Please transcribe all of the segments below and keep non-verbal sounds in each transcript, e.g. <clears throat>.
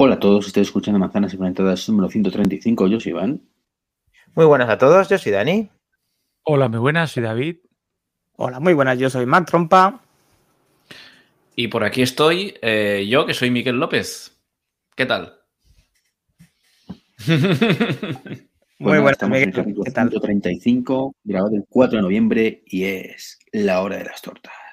Hola a todos, estoy escuchando Manzanas Implementadas número 135. Yo soy Iván. Muy buenas a todos, yo soy Dani. Hola, muy buenas, soy David. Hola, muy buenas, yo soy Matt Trompa. Y por aquí estoy eh, yo, que soy Miguel López. ¿Qué tal? <laughs> muy buenas, Miguel. ¿Qué tal? 135, grabado el 4 de noviembre y es la hora de las tortas.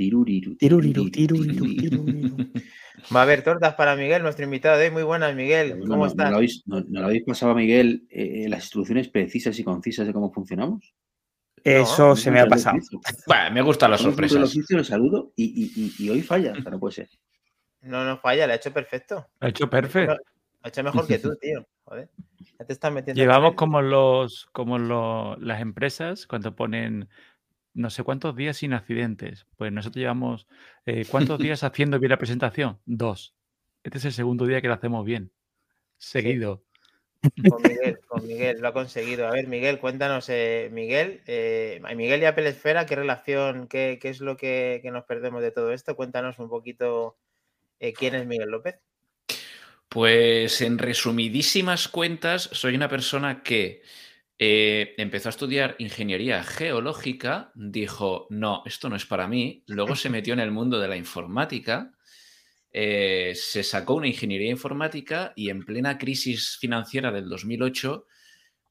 Tiruriru, tiruriru, tiruriru, tiruriru. <laughs> Va a haber tortas para Miguel, nuestro invitado de hoy. Muy buenas, Miguel. ¿Cómo estás? ¿No lo habéis, pasado a Miguel eh, las instrucciones precisas y concisas de cómo funcionamos? Eso se me ha pasado. <laughs> Bueno, me gustan las sorpresas. Lo saludo y, hoy falla, pero no puede ser. <laughs> No, no falla, lo ha hecho perfecto. Lo ha hecho perfecto. Lo ha hecho mejor que tú, tío. Joder. Ya te estás metiendo. Llevamos como los, como las empresas cuando ponen no sé cuántos días sin accidentes. Pues nosotros <laughs> llevamos, eh, ¿cuántos días haciendo bien la presentación? Dos. Este es el segundo día que lo hacemos bien. Seguido. Con <laughs> Miguel, con Miguel, lo ha conseguido. A ver, Miguel, cuéntanos, eh, Miguel, eh, Miguel y Apple Esfera, ¿qué relación, qué, es lo que, que, nos perdemos de todo esto? Cuéntanos un poquito quién es Miguel López. Pues en resumidísimas cuentas, soy una persona que eh, empezó a estudiar ingeniería geológica, dijo, no, esto no es para mí, luego se metió en el mundo de la informática, eh, se sacó una ingeniería informática y en plena crisis financiera del 2008,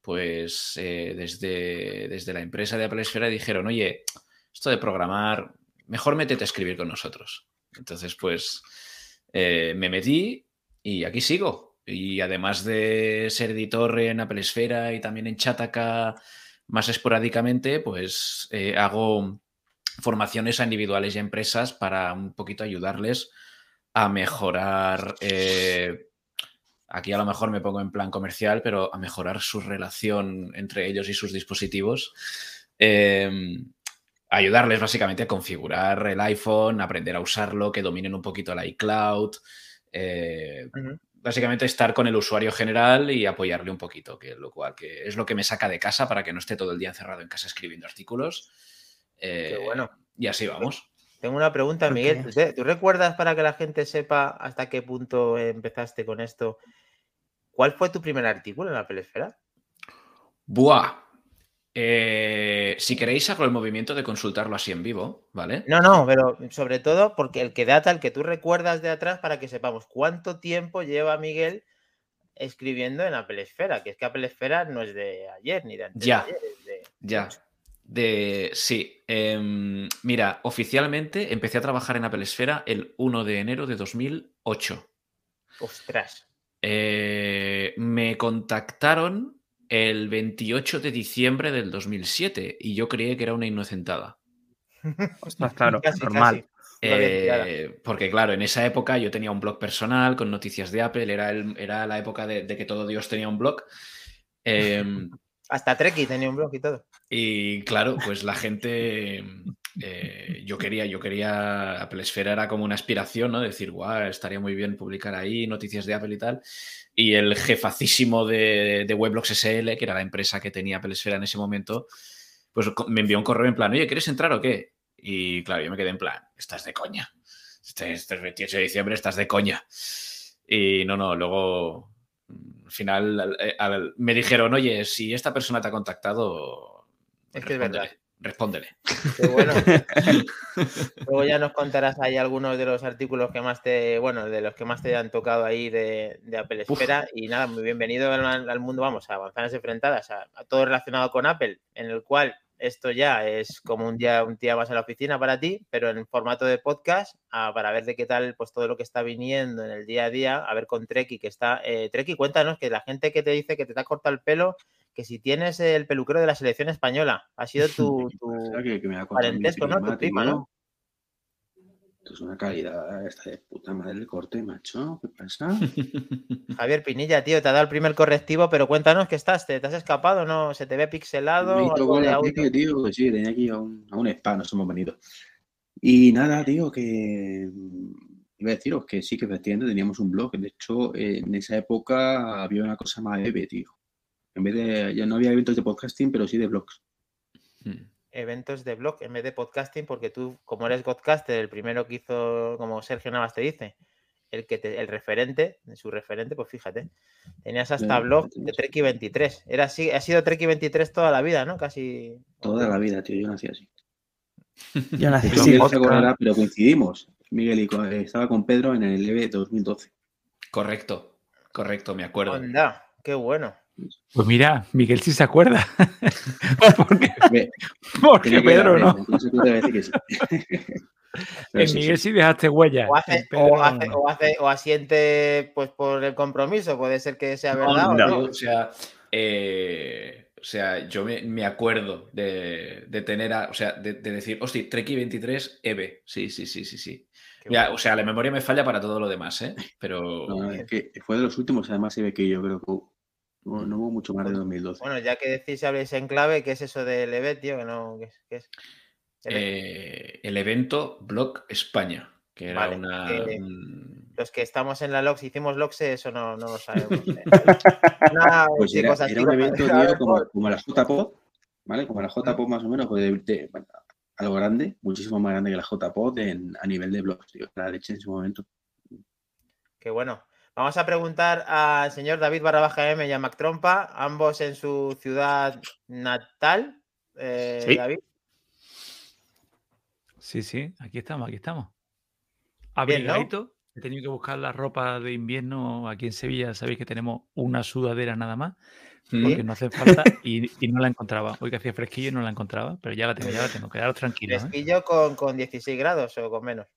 pues eh, desde, desde, la empresa de Apple Esfera dijeron, oye, esto de programar, mejor métete a escribir con nosotros. Entonces, pues me metí y aquí sigo. Y además de ser editor en Apple Esfera y también en Chataka más esporádicamente, pues eh, hago formaciones a individuales y empresas para un poquito ayudarles a mejorar. Eh, aquí a lo mejor me pongo en plan comercial, pero a mejorar su relación entre ellos y sus dispositivos. Em, ayudarles básicamente a configurar el iPhone, aprender a usarlo, que dominen un poquito el iCloud. Eh, básicamente estar con el usuario general y apoyarle un poquito, que lo cual que es lo que me saca de casa para que no esté todo el día encerrado en casa escribiendo artículos. Eh, bueno. Y así vamos. Tengo una pregunta, Miguel. ¿Tú recuerdas para que la gente sepa hasta qué punto empezaste con esto? ¿Cuál fue tu primer artículo en la pelesfera? Buah, eh, si queréis, hago el movimiento de consultarlo así en vivo, ¿vale? No, no, pero sobre todo porque el que data, el que tú recuerdas de atrás, para que sepamos cuánto tiempo lleva Miguel escribiendo en Apple Esfera, que es que Apple Esfera no es de ayer ni de antes ya, de ayer, Ya. De, sí, em, mira, oficialmente empecé a trabajar en Apple Esfera el 1 de enero de 2008. Ostras. Eh, me contactaron el 28 de diciembre del 2007 y yo creí que era una inocentada. <laughs> Ostras, claro, normal. Eh, porque claro, en esa época yo tenía un blog personal con noticias de Apple, era, era la época de, que todo Dios tenía un blog. Em, <laughs> Hasta Treki tenía un blog y todo. Y claro, pues la gente, <laughs> eh, yo quería, yo quería, Apple Esfera era como una aspiración, ¿no? Decir, guau, estaría muy bien publicar ahí noticias de Apple y tal y el jefacísimo de, de, Weblogs SL, que era la empresa que tenía Pelesfera en ese momento, pues me envió un correo en plan, oye, ¿quieres entrar o qué? Y claro, yo me quedé en plan, estás de coña. Este, este 28 de diciembre estás de coña. Y no, no, luego al final me dijeron, oye, si esta persona te ha contactado, es que es verdad respóndele. bueno. <laughs> Luego ya nos contarás ahí algunos de los artículos que más te, bueno, de los que más te han tocado ahí de, Apple Espera. Y nada, muy bienvenido al, mundo, vamos, a manzanas enfrentadas, a, todo relacionado con Apple, en el cual esto ya es como un día, un día más en la oficina para ti, pero en formato de podcast, para ver de qué tal pues todo lo que está viniendo en el día a día, a ver con Treki, que está, eh, Treki, cuéntanos que la gente que te dice que te ha cortado el pelo, que si tienes el peluquero de la selección española, ha sido <laughs> tu, parentesco, ¿no? Tu prima, ¿no? Esto es una calidad esta de puta madre el corte, macho. ¿Qué pasa? <laughs> Javier Pinilla, tío, te ha dado el primer correctivo, pero cuéntanos que estás, ¿te, has escapado? ¿No? ¿Se te ve pixelado? Me tío, que sí, tenía aquí a un, a un spa, nos hemos venido. Y nada, tío, que iba a deciros que sí, que efectivamente teníamos un blog. De hecho, en esa época había una cosa más EVE, tío. En vez de, ya no había eventos de podcasting, pero sí de blogs. Hmm. Eventos de blog en vez de podcasting, porque tú, como eres podcaster, el primero que hizo, como Sergio Navas te dice, el que el referente, su referente, pues fíjate, tenías hasta blog de Treki 23. Era así, ha sido Treki 23 toda la vida, ¿no? Casi. Toda la vida, tío, yo nací así. Yo nací así. pero coincidimos. Miguel y estaba con Pedro en el EVE 2012. Correcto, correcto, me acuerdo. Anda, qué bueno. Pues mira, Miguel sí se acuerda. <laughs> porque, Pedro no. <laughs> en Miguel sí dejaste huella. O, asiente pues por el compromiso, puede ser que sea verdad. No, o, sea, eh, o sea, yo me, acuerdo de, tener, o sea, de, decir, hostia, Treki 23 EVE. Sí, sí, sí, sí, sí. o sea, la memoria me falla para todo lo demás, ¿eh? Pero. que fue de los últimos, además, EVE que yo creo que no, hubo mucho más de 2012. Bueno, ya que decís, habléis en clave, ¿qué es eso del EVE, tío? Que no, ¿qué es? Eh, el evento Blog España, que era una. Los que estamos en la LOX, hicimos LOX, eso no, no lo sabemos. ¿eh? <laughs> pues era, un evento, <laughs> tío, como, la JPOD, ¿vale? Como la JPOD más o menos, pues de, algo grande, muchísimo más grande que la JPOD en, a nivel de blogs, tío, la leche en ese momento. Qué bueno. Vamos a preguntar al señor David Barrabaja M y a Mac Trompa, ambos en su ciudad natal. Eh, ¿Sí? David. Sí, sí, aquí estamos, aquí estamos. Abrigadito. He tenido que buscar la ropa de invierno aquí en Sevilla. Sabéis que tenemos una sudadera nada más, porque no hace falta y, no la encontraba. Hoy que hacía fresquillo no la encontraba, pero ya la tengo, ya la tengo. Quedaros tranquilos. ¿eh? ¿Fresquillo con, con 16 grados o con menos?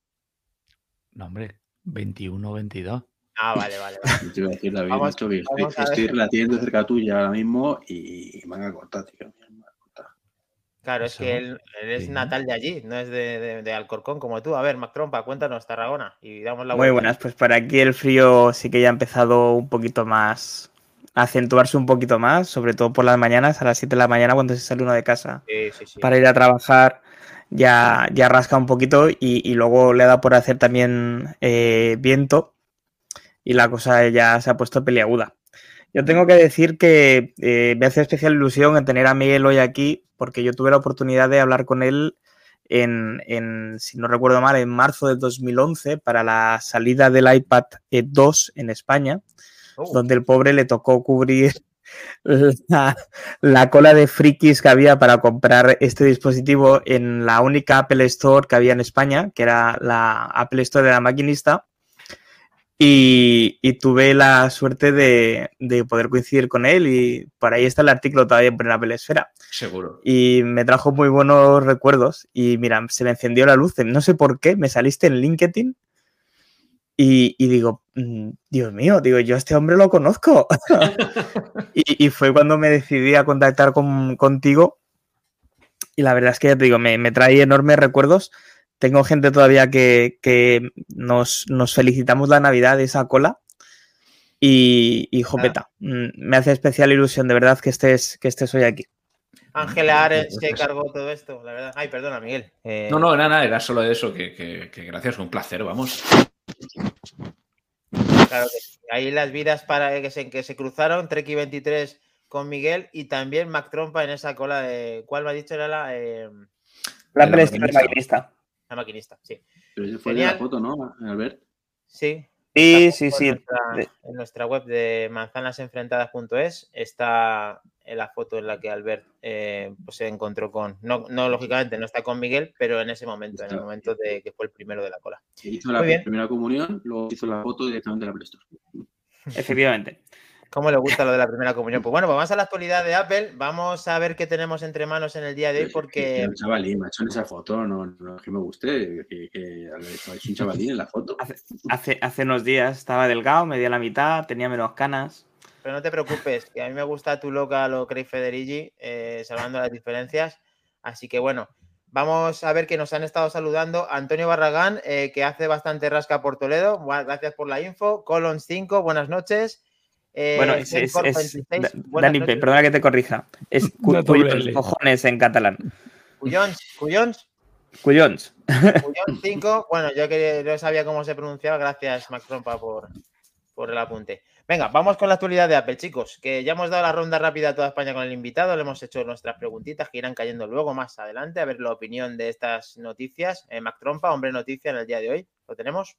No, hombre, 21 22. Ah, vale, vale. vale. Te iba a decir, David, vamos, estoy, estoy relatiendo cerca tuya ahora mismo y me van a cortar, tío. Claro, es que él, es natal de allí, no es de, Alcorcón como tú. A ver, Mac Trompa, cuéntanos Tarragona y damos la Muy buenas, pues para aquí el frío sí que ya ha empezado un poquito más a acentuarse un poquito más, sobre todo por las mañanas, a las 7 de la mañana cuando se sale uno de casa para ir a trabajar. Ya, ya rasca un poquito y, luego le da por hacer también eh, viento y la cosa ya se ha puesto peliaguda. Yo tengo que decir que eh, me hace especial ilusión en tener a Miguel hoy aquí, porque yo tuve la oportunidad de hablar con él en, si no recuerdo mal, en marzo de 2011 para la salida del iPad 2 en España, oh. donde el pobre le tocó cubrir la, cola de frikis que había para comprar este dispositivo en la única Apple Store que había en España, que era la Apple Store de la maquinista. Y, tuve la suerte de, poder coincidir con él y por ahí está el artículo todavía en la pelesfera. Seguro. Y me trajo muy buenos recuerdos y mira, se me encendió la luz. No sé por qué, me saliste en LinkedIn y, digo, mm, Dios mío, digo, yo a este hombre lo conozco. <laughs> y, fue cuando me decidí a contactar contigo y la verdad es que ya te digo, me, me trae enormes recuerdos tengo gente todavía que, nos, felicitamos la Navidad de esa cola. Y, y jopeta, mm, me hace especial ilusión de verdad que estés, que estés hoy aquí. Ángela Ares se cargó todo esto, la verdad. Ay, perdona, Miguel. Eh, no, no, nada, era solo eso, que, que, gracias, un placer, vamos. Claro que ahí las vidas para que se, que se cruzaron, Treki 23 con Miguel y también Mac Trompa en esa cola de. ¿Cuál me ha dicho? Era la. Eh, la, la maquinista, sí. Pero eso fue la foto, ¿no, Albert? Sí. Sí, sí, sí. En nuestra, web de manzanasenfrentadas.es está la foto en la que Albert eh, pues se encontró con, no, lógicamente no está con Miguel, pero en ese momento, en el momento de que fue el primero de la cola. Hizo la primera comunión, luego hizo la foto directamente de la Play Efectivamente. ¿Cómo le gusta lo de la primera <laughs> comunión? Pues bueno, pues vamos a la actualidad de Apple. Vamos a ver qué tenemos entre manos en el día de hoy porque... Un chavalín, macho, en esa foto, no, no que me guste, que, que es un chavalín en la foto. Hace, hace, unos días estaba delgado, media la mitad, tenía menos canas. Pero no te preocupes, que a mí me gusta tu loca, lo Craig Federici, eh, salvando las diferencias. Así que bueno, vamos a ver que nos han estado saludando Antonio Barragán, eh, que hace bastante rasca por Toledo. Gracias por la info. Colon 5, buenas noches. Eh, bueno, es, Dani, perdona que te corrija. Es cojones en catalán. Cuyons, Cuyons. Cuyons. Cuyons 5. Bueno, yo que no sabía cómo se pronunciaba. Gracias, Mac Trompa, por, por el apunte. Venga, vamos con la actualidad de Apple, chicos. Que ya hemos dado la ronda rápida a toda España con el invitado. Le hemos hecho nuestras preguntitas que irán cayendo luego más adelante. A ver la opinión de estas noticias. Eh, Mac Trompa, hombre noticia en el día de hoy. ¿Lo tenemos?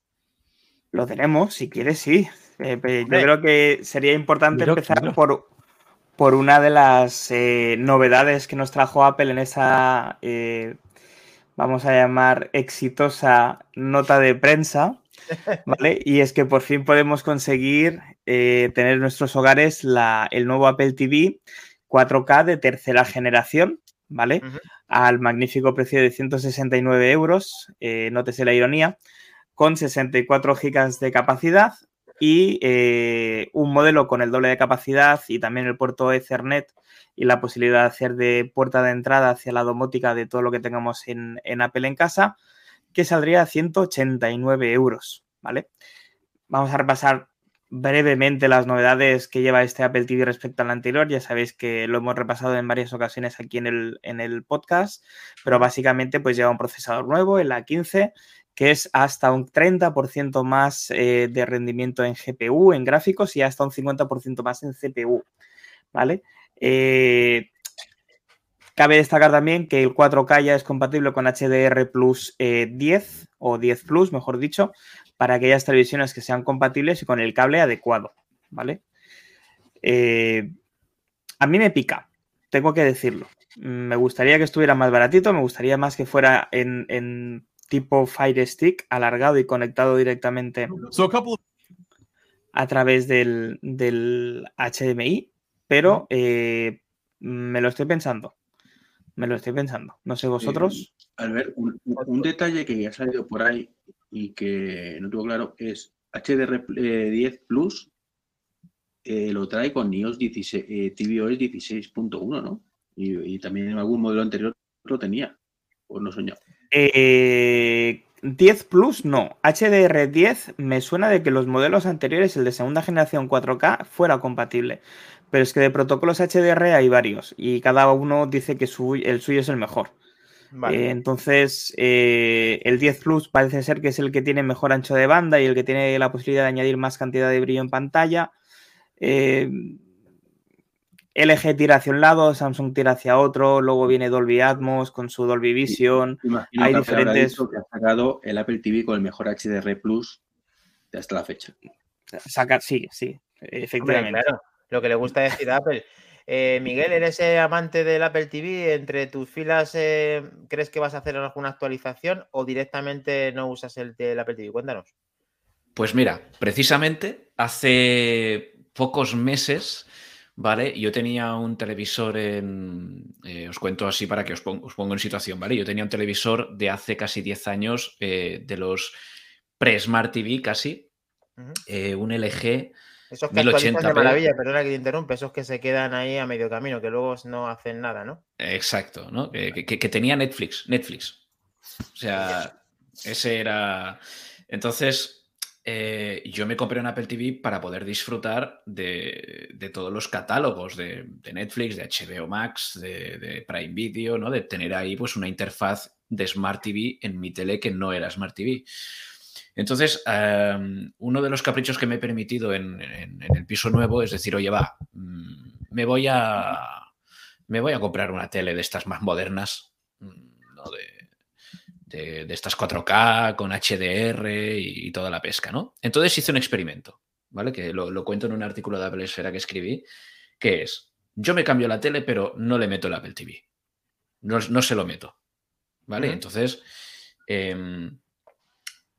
Lo tenemos, si quieres, sí. Eh, yo creo que sería importante empezar por, por una de las eh, novedades que nos trajo Apple en esa, eh, vamos a llamar, exitosa nota de prensa, <laughs> ¿vale? Y es que por fin podemos conseguir tener en nuestros hogares el nuevo Apple TV 4K de tercera generación, ¿vale? Al magnífico precio de 169 euros, nótese la ironía, con 64 GB de capacidad y eh, un modelo con el doble de capacidad y también el puerto Ethernet y la posibilidad de hacer de puerta de entrada hacia la domótica de todo lo que tengamos en, Apple en casa, que saldría a 189 euros, ¿vale? Vamos a repasar brevemente las novedades que lleva este Apple TV respecto al anterior. Ya sabéis que lo hemos repasado en varias ocasiones aquí en el, en el podcast, pero básicamente pues lleva un procesador nuevo, el A15, que es hasta un 30% más eh, de rendimiento en GPU, en gráficos, y hasta un 50% más en CPU. ¿Vale? Eh, cabe destacar también que el 4K ya es compatible con HDR Plus 10 eh, o 10 Plus, mejor dicho, para aquellas televisiones que sean compatibles y con el cable adecuado. ¿Vale? a mí me pica, tengo que decirlo. Me gustaría que estuviera más baratito, me gustaría más que fuera en tipo Fire Stick alargado y conectado directamente a través del, HDMI, pero eh, me lo estoy pensando. Me lo estoy pensando. No sé vosotros. Eh, ver, un, detalle que ya ha salido por ahí y que no tengo claro es HDR10 Plus eh, lo trae con iOS 16, tvOS 16.1, ¿no? Y, y, también en algún modelo anterior lo tenía, o no soñado. 10 eh, Plus no. HDR10 me suena de que los modelos anteriores, el de segunda generación 4K, fuera compatible. Pero es que de protocolos HDR hay varios y cada uno dice que el suyo es el mejor. Eh, entonces, eh, el 10 Plus parece ser que es el que tiene mejor ancho de banda y el que tiene la posibilidad de añadir más cantidad de brillo en pantalla. LG tira hacia un lado, Samsung tira hacia otro, luego viene Dolby Atmos con su Dolby Vision. Hay diferentes. Que ha sacado el Apple TV con el mejor HDR Plus de hasta la fecha. Sacar, sí, sí, efectivamente. claro, lo que le gusta decir a Apple. Eh, Miguel, ¿eres amante del Apple TV? ¿Entre tus filas eh, crees que vas a hacer alguna actualización o directamente no usas el, el Apple TV? Cuéntanos. Pues mira, precisamente hace pocos meses ¿vale? Yo tenía un televisor en... Eh, os cuento así para que os, pongo en situación, ¿vale? Yo tenía un televisor de hace casi 10 años, eh, de los pre-Smart TV casi, eh, un LG... Esos que 1080 de maravilla, perdona que te interrumpe, esos que se quedan ahí a medio camino, que luego no hacen nada, ¿no? Exacto, ¿no? Que, que tenía Netflix, Netflix. O sea, ese era... Entonces, eh, yo me compré un Apple TV para poder disfrutar de, todos los catálogos de, Netflix, de HBO Max, de, Prime Video, ¿no? De tener ahí pues una interfaz de Smart TV en mi tele que no era Smart TV. Entonces, em, uno de los caprichos que me he permitido en, el piso nuevo es decir, oye, va, mm, me voy a me voy a comprar una tele de estas más modernas, mm, ¿no? De, de, estas 4K con HDR y, toda la pesca, ¿no? Entonces hice un experimento, ¿vale? Que lo, cuento en un artículo de Apple Esfera que escribí, que es, yo me cambio la tele, pero no le meto el Apple TV. No, se lo meto, ¿vale? Entonces, em,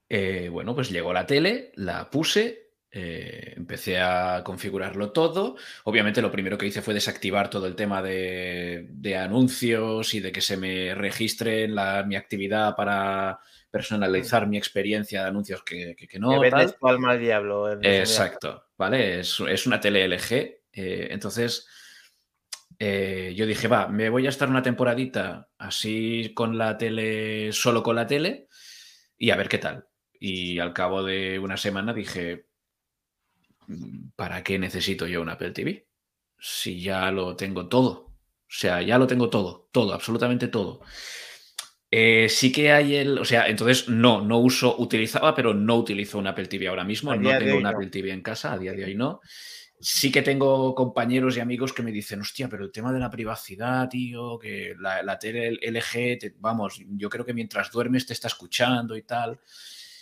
eh, bueno, pues llegó la tele, la puse eh, empecé a configurarlo todo. Obviamente lo primero que hice fue desactivar todo el tema de, anuncios y de que se me registre la, mi actividad para personalizar mi experiencia de anuncios que, que, no. al diablo. Exacto, ¿vale? Es, una tele LG. Eh, entonces, eh, yo dije, va, me voy a estar una temporadita así con la tele, solo con la tele, y a ver qué tal. Y al cabo de una semana dije, ¿para qué necesito yo un Apple TV? Si ya lo tengo todo. O sea, ya lo tengo todo, todo, absolutamente todo. Eh, sí que hay el, o sea, entonces no, no uso, utilizaba, pero no utilizo un Apple TV ahora mismo, no tengo un Apple TV en casa, a día de hoy no. Sí que tengo compañeros y amigos que me dicen, hostia, pero el tema de la privacidad, tío, que la, la tele LG, vamos, yo creo que mientras duermes te está escuchando y tal.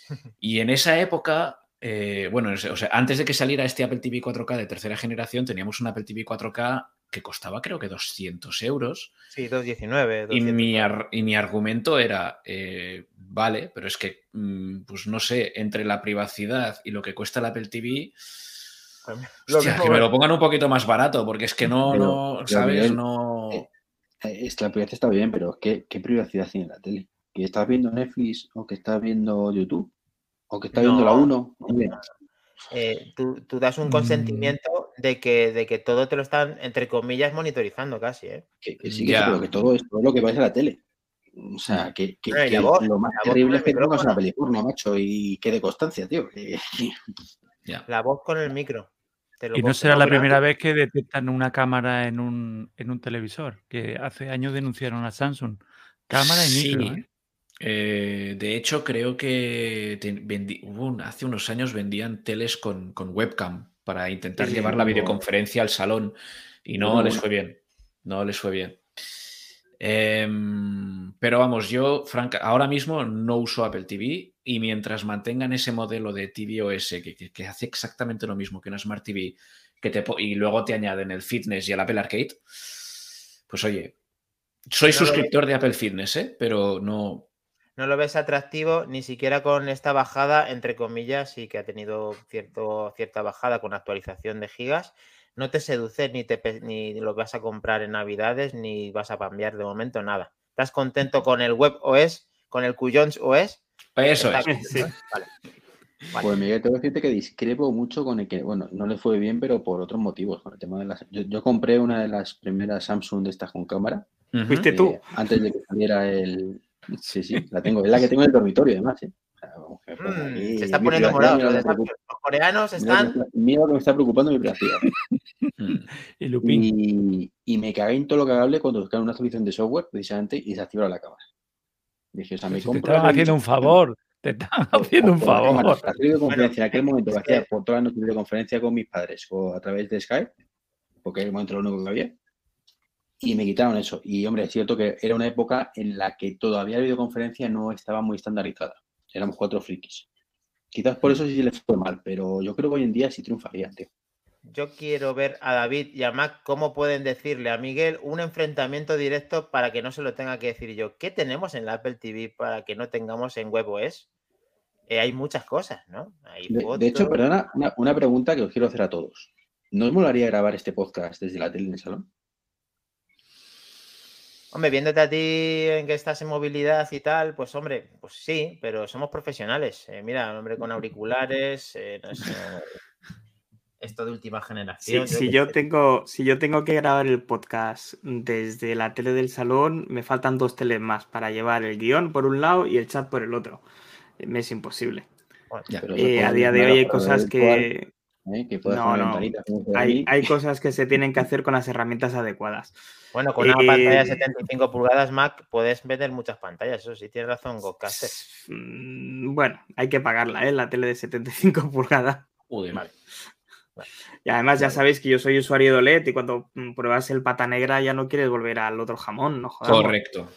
<laughs> Y en esa época eh, bueno, o sea, antes de que saliera este Apple TV 4K de tercera generación, teníamos un Apple TV 4K que costaba creo que 200 euros. Sí, 219. Y, mi y mi argumento era, eh, vale, pero es que, mm, pues no sé, entre la privacidad y lo que cuesta el Apple TV, que me lo pongan un poquito más barato, porque es que no, no ¿sabes? no... Eh, es que la privacidad está bien, pero ¿qué, ¿qué privacidad tiene la tele? ¿Que estás viendo Netflix o que estás viendo YouTube? ¿O que estás viendo la 1? Eh, tú, das un mm. consentimiento de que, de que todo te lo están, entre comillas, monitorizando casi. ¿eh? Que, sí, que, que todo es todo lo que vais a la tele. O sea, mm. que, lo más terrible es que no una película, macho, y quede constancia, tío. <laughs> La voz con el micro. y no será la primera vez que detectan una cámara en un, en un televisor, que hace años denunciaron a Samsung. Cámara y micro. ¿eh? Eh, de hecho, creo que hace unos años vendían teles con, webcam para intentar llevar la videoconferencia al salón y no les fue bien. No les fue bien. Em, pero vamos, yo, franca, ahora mismo no uso Apple TV y mientras mantengan ese modelo de TV OS que, que, hace exactamente lo mismo que una Smart TV que te, y luego te añaden el Fitness y el Apple Arcade, pues oye, soy suscriptor de Apple Fitness, ¿eh? pero no, no lo ves atractivo ni siquiera con esta bajada, entre comillas, y que ha tenido cierto, cierta bajada con actualización de gigas. No te seduce ni, te, ni lo vas a comprar en Navidades, ni vas a cambiar de momento nada. ¿Estás contento con el Web OS, con el Cuyons OS? Eso es. Vale. Pues Miguel, tengo que decirte que discrepo mucho con el que, bueno, no le fue bien, pero por otros motivos. Con el tema de las, yo, compré una de las primeras Samsung de estas con cámara. ¿Fuiste tú? Eh, antes de que saliera el, Sí, sí, la tengo. Es la que tengo en el dormitorio, además. ¿eh? Mm, se está poniendo morado. Los, coreanos están. Mira que me está preocupando mi privacidad. <laughs> y, y, me cagué en todo lo que hable cuando buscaron una solución de software, precisamente, y se activó la cámara. Dije, o sea, me Te estaban haciendo un favor. Te estaban haciendo un favor. La videoconferencia en aquel momento que hacía por todas las noches de videoconferencia con mis padres o a través de Skype, porque en el momento lo único que había y me quitaron eso. Y hombre, es cierto que era una época en la que todavía la videoconferencia no estaba muy estandarizada. Éramos cuatro frikis. Quizás por eso sí le fue mal, pero yo creo que hoy en día sí triunfaría, tío. Yo quiero ver a David y a Mac cómo pueden decirle a Miguel un enfrentamiento directo para que no se lo tenga que decir yo. ¿Qué tenemos en la Apple TV para que no tengamos en WebOS? Eh, hay muchas cosas, ¿no? de, hecho, perdona, una, una, pregunta que os quiero hacer a todos. ¿No os molaría grabar este podcast desde la tele en el salón? Hombre, viéndote a ti en que estás en movilidad y tal, pues hombre, pues sí, pero somos profesionales. Eh, mira, hombre con auriculares, eh, esto de última generación. si, yo tengo, si yo tengo que grabar el podcast desde la tele del salón, me faltan dos teles más para llevar el guion por un lado y el chat por el otro. Me es imposible. Eh, a día de hoy hay cosas que... no, no. Hay, hay cosas que se tienen que hacer con las herramientas adecuadas. Bueno, con una pantalla de 75 pulgadas Mac puedes meter muchas pantallas, eso sí, tienes razón, Gocaster. Mm, bueno, hay que pagarla, ¿eh? La tele de 75 <laughs> pulgadas. vale. Y además ya sabéis que yo soy usuario de OLED y cuando mm, pruebas el pata negra ya no quieres volver al otro jamón, ¿no? Correcto.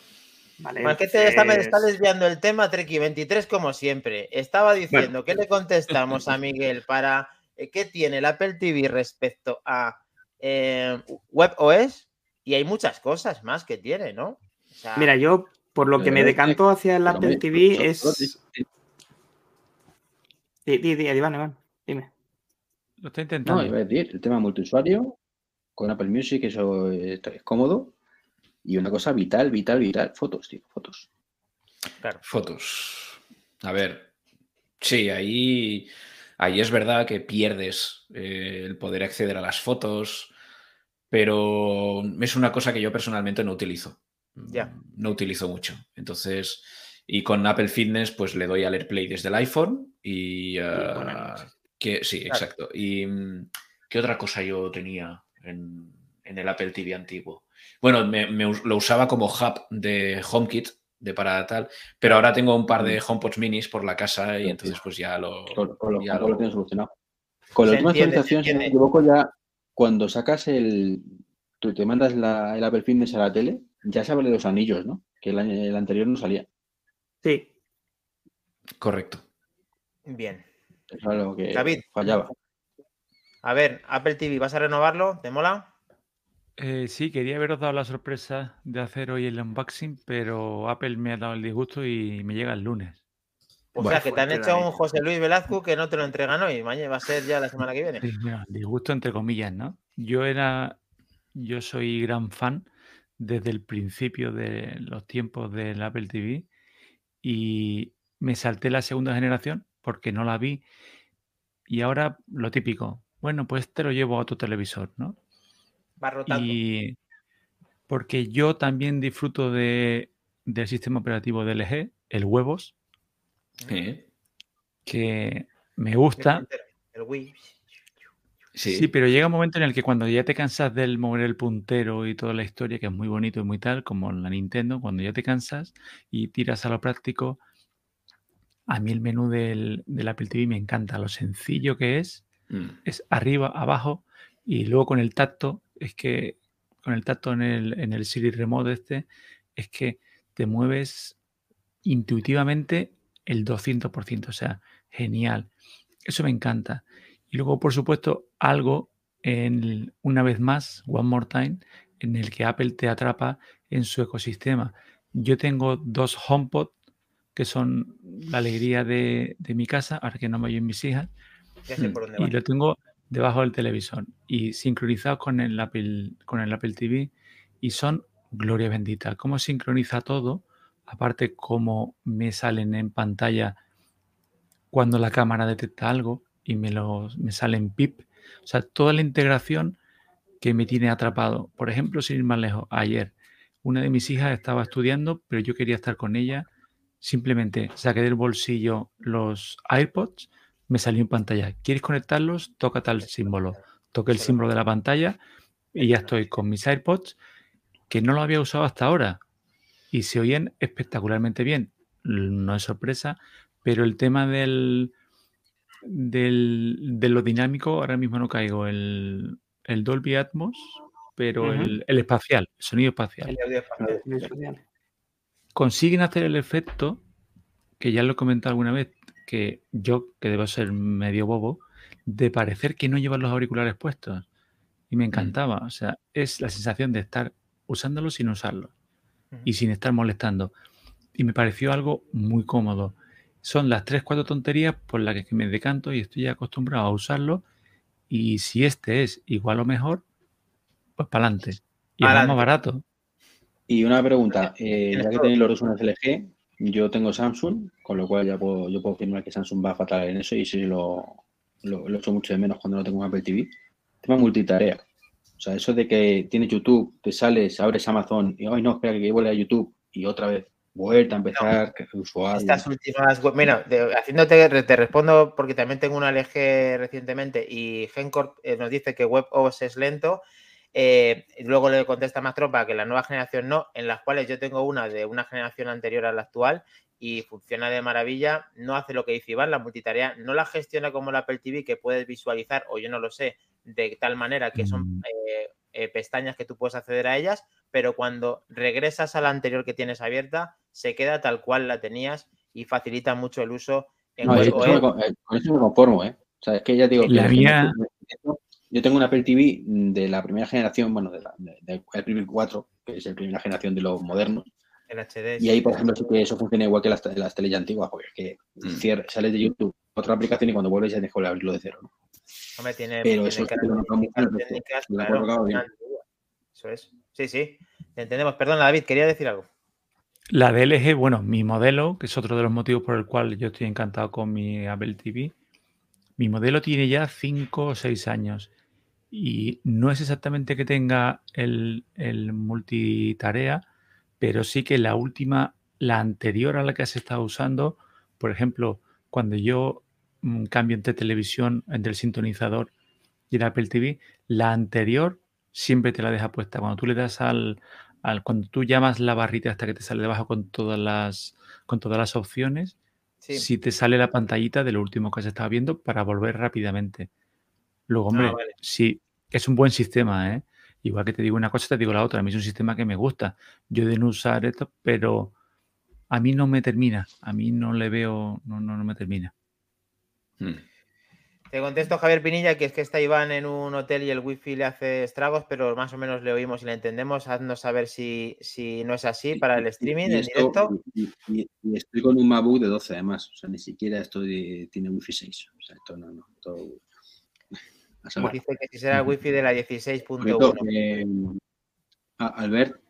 Vale, que te está, está, desviando el tema, Treki23, como siempre. Estaba diciendo, ¿qué le contestamos a Miguel para eh, qué tiene el Apple TV respecto a eh, WebOS? Y hay muchas cosas más que tiene, ¿no? Mira, yo por lo que me decanto hacia el Apple TV es. Di, di, di, Iván, Iván, dime. Lo estoy intentando. No, iba a decir, el tema multiusuario con Apple Music, eso es, cómodo. Y una cosa vital, vital, vital, fotos, tío, fotos. Claro. Fotos. A ver, sí, ahí, ahí es verdad que pierdes eh, el poder acceder a las fotos, pero es una cosa que yo personalmente no utilizo. Ya. No utilizo mucho. Entonces, y con Apple Fitness, pues le doy al AirPlay desde el iPhone y... Ah, que, sí, exacto. ¿Y mm, qué otra cosa yo tenía en, el Apple TV antiguo? Bueno, me, lo usaba como hub de HomeKit, de para tal, pero ahora tengo un par de mm. HomePods minis por la casa y entonces pues ya lo... Con, ya lo, lo solucionado. Con la última actualización, si no me equivoco, ya cuando sacas el. Tú te mandas el Apple Fitness a la tele, ya se de los anillos, ¿no? Que el, anterior no salía. Sí. Correcto. Bien. Eso es lo que David, fallaba. A ver, Apple TV, ¿vas a renovarlo? ¿Te mola? Eh, sí, quería haberos dado la sorpresa de hacer hoy el unboxing, pero Apple me ha dado el disgusto y me llega el lunes. O sea, que te han hecho un José Luis Velazco que no te lo entregan hoy. Mañana va a ser ya la semana que viene. <laughs> disgusto entre comillas, ¿no? Yo era, yo soy gran fan desde el principio de los tiempos del Apple TV y me salté la segunda generación porque no la vi y ahora lo típico, bueno, pues te lo llevo a tu televisor, ¿no? Va rotando. Y porque yo también disfruto de, del sistema operativo de LG, el huevos, que me gusta. El Wii. Sí. pero llega un momento en el que cuando ya te cansas del mover el puntero y toda la historia, que es muy bonito y muy tal, como en la Nintendo, cuando ya te cansas y tiras a lo práctico, a mí el menú del, Apple TV me encanta, lo sencillo que es, mm. es arriba, abajo, y luego con el tacto, es que con el tacto en el, en el Siri Remote este, es que te mueves intuitivamente el 200%, o sea, genial. Eso me encanta. Y luego, por supuesto, algo en, una vez más, One More Time, en el que Apple te atrapa en su ecosistema. Yo tengo dos HomePod que son la alegría de, mi casa, ahora que no me oyen mis hijas. y lo tengo debajo del televisor y sincronizados con el Apple, con el Apple TV y son gloria bendita. Cómo sincroniza todo, aparte cómo me salen en pantalla cuando la cámara detecta algo, y me, los, me salen pip. O sea, toda la integración que me tiene atrapado. Por ejemplo, sin ir más lejos, ayer una de mis hijas estaba estudiando, pero yo quería estar con ella. Simplemente saqué del bolsillo los AirPods, me salió en pantalla. ¿Quieres conectarlos? Toca tal símbolo. Toqué el símbolo de la pantalla y ya estoy con mis AirPods que no lo había usado hasta ahora y se oyen espectacularmente bien. No es sorpresa, pero el tema del, del, de lo dinámico, ahora mismo no caigo. El, el Dolby Atmos, pero el, espacial, el sonido espacial. Consiguen hacer el efecto, que ya lo he comentado alguna vez, que yo, que debo ser medio bobo, de parecer que no llevan los auriculares puestos. Y me mm. encantaba. O sea, es la sensación de estar usándolo sin usarlo y sin estar molestando. Y me pareció algo muy cómodo son las tres, cuatro tonterías por las que me decanto y estoy acostumbrado a usarlo. Y si este es igual o mejor, pues para adelante. Y es más barato. Y una pregunta, eh, ya que tenéis los dos unas LG, yo tengo Samsung, con lo cual ya puedo, yo puedo afirmar que Samsung va fatal en eso y sí lo, lo, lo echo mucho de menos cuando no tengo un Apple TV. Tema multitarea. O sea, eso de que tienes YouTube, te sales, abres Amazon y hoy no, espera que vuelva a YouTube y otra vez vuelta a empezar, que usuario. Estas últimas, mira, haciéndote, te respondo porque también tengo una LG recientemente y Gencorp eh, nos dice que WebOS es lento. Eh, luego le contesta más tropa que la nueva generación no, en las cuales yo tengo una de una generación anterior a la actual y funciona de maravilla. No hace lo que dice Iván, la multitarea no la gestiona como la Apple TV que puedes visualizar, o yo no lo sé, de tal manera que son mm. eh, pestañas que tú puedes acceder a ellas, pero cuando regresas a la anterior que tienes abierta, se queda tal cual la tenías y facilita mucho el uso en no, con, eso me conformo, ¿eh? O sea, es que ya digo, la mía... yo tengo una Apple TV de la primera generación, bueno, de la, de, de 4, que es la primera generación de los modernos. El HD. Y ahí, por ejemplo, sí que eso funciona igual que las, las teles antiguas, porque es que mm. sales de YouTube, otra aplicación y cuando vuelves ya tienes que abrirlo de cero, ¿no? Hombre, tiene, Pero tiene eso, técnicas, claro, eso es. Sí, sí. Entendemos. Perdón, David, quería decir algo. La DLG, bueno, mi modelo, que es otro de los motivos por el cual yo estoy encantado con mi Apple TV, mi modelo tiene ya 5 o 6 años y no es exactamente que tenga el, el, multitarea, pero sí que la última, la anterior a la que has estado usando, por ejemplo, cuando yo mm, cambio entre televisión, entre el sintonizador y el Apple TV, la anterior siempre te la deja puesta. Cuando tú le das al, cuando tú llamas la barrita hasta que te sale debajo con todas las, con todas las opciones, si te sale la pantallita de lo último que has estado viendo para volver rápidamente. Luego, hombre, ah, sí, es un buen sistema, ¿eh? Igual que te digo una cosa, te digo la otra. A mí es un sistema que me gusta. Yo de no usar esto, pero a mí no me termina. A mí no le veo, no, no, no me termina. Hmm. Te contesto Javier Pinilla que es que está Iván en un hotel y el wifi le hace estragos, pero más o menos le oímos y le entendemos. Haznos saber si, si no es así para el streaming, en directo. Y, estoy con un MacBook de 12 además, o sea, ni siquiera esto tiene wifi 6. O sea, esto no, no, todo... Dice que si será el wifi de la 16.1. Eh, Albert,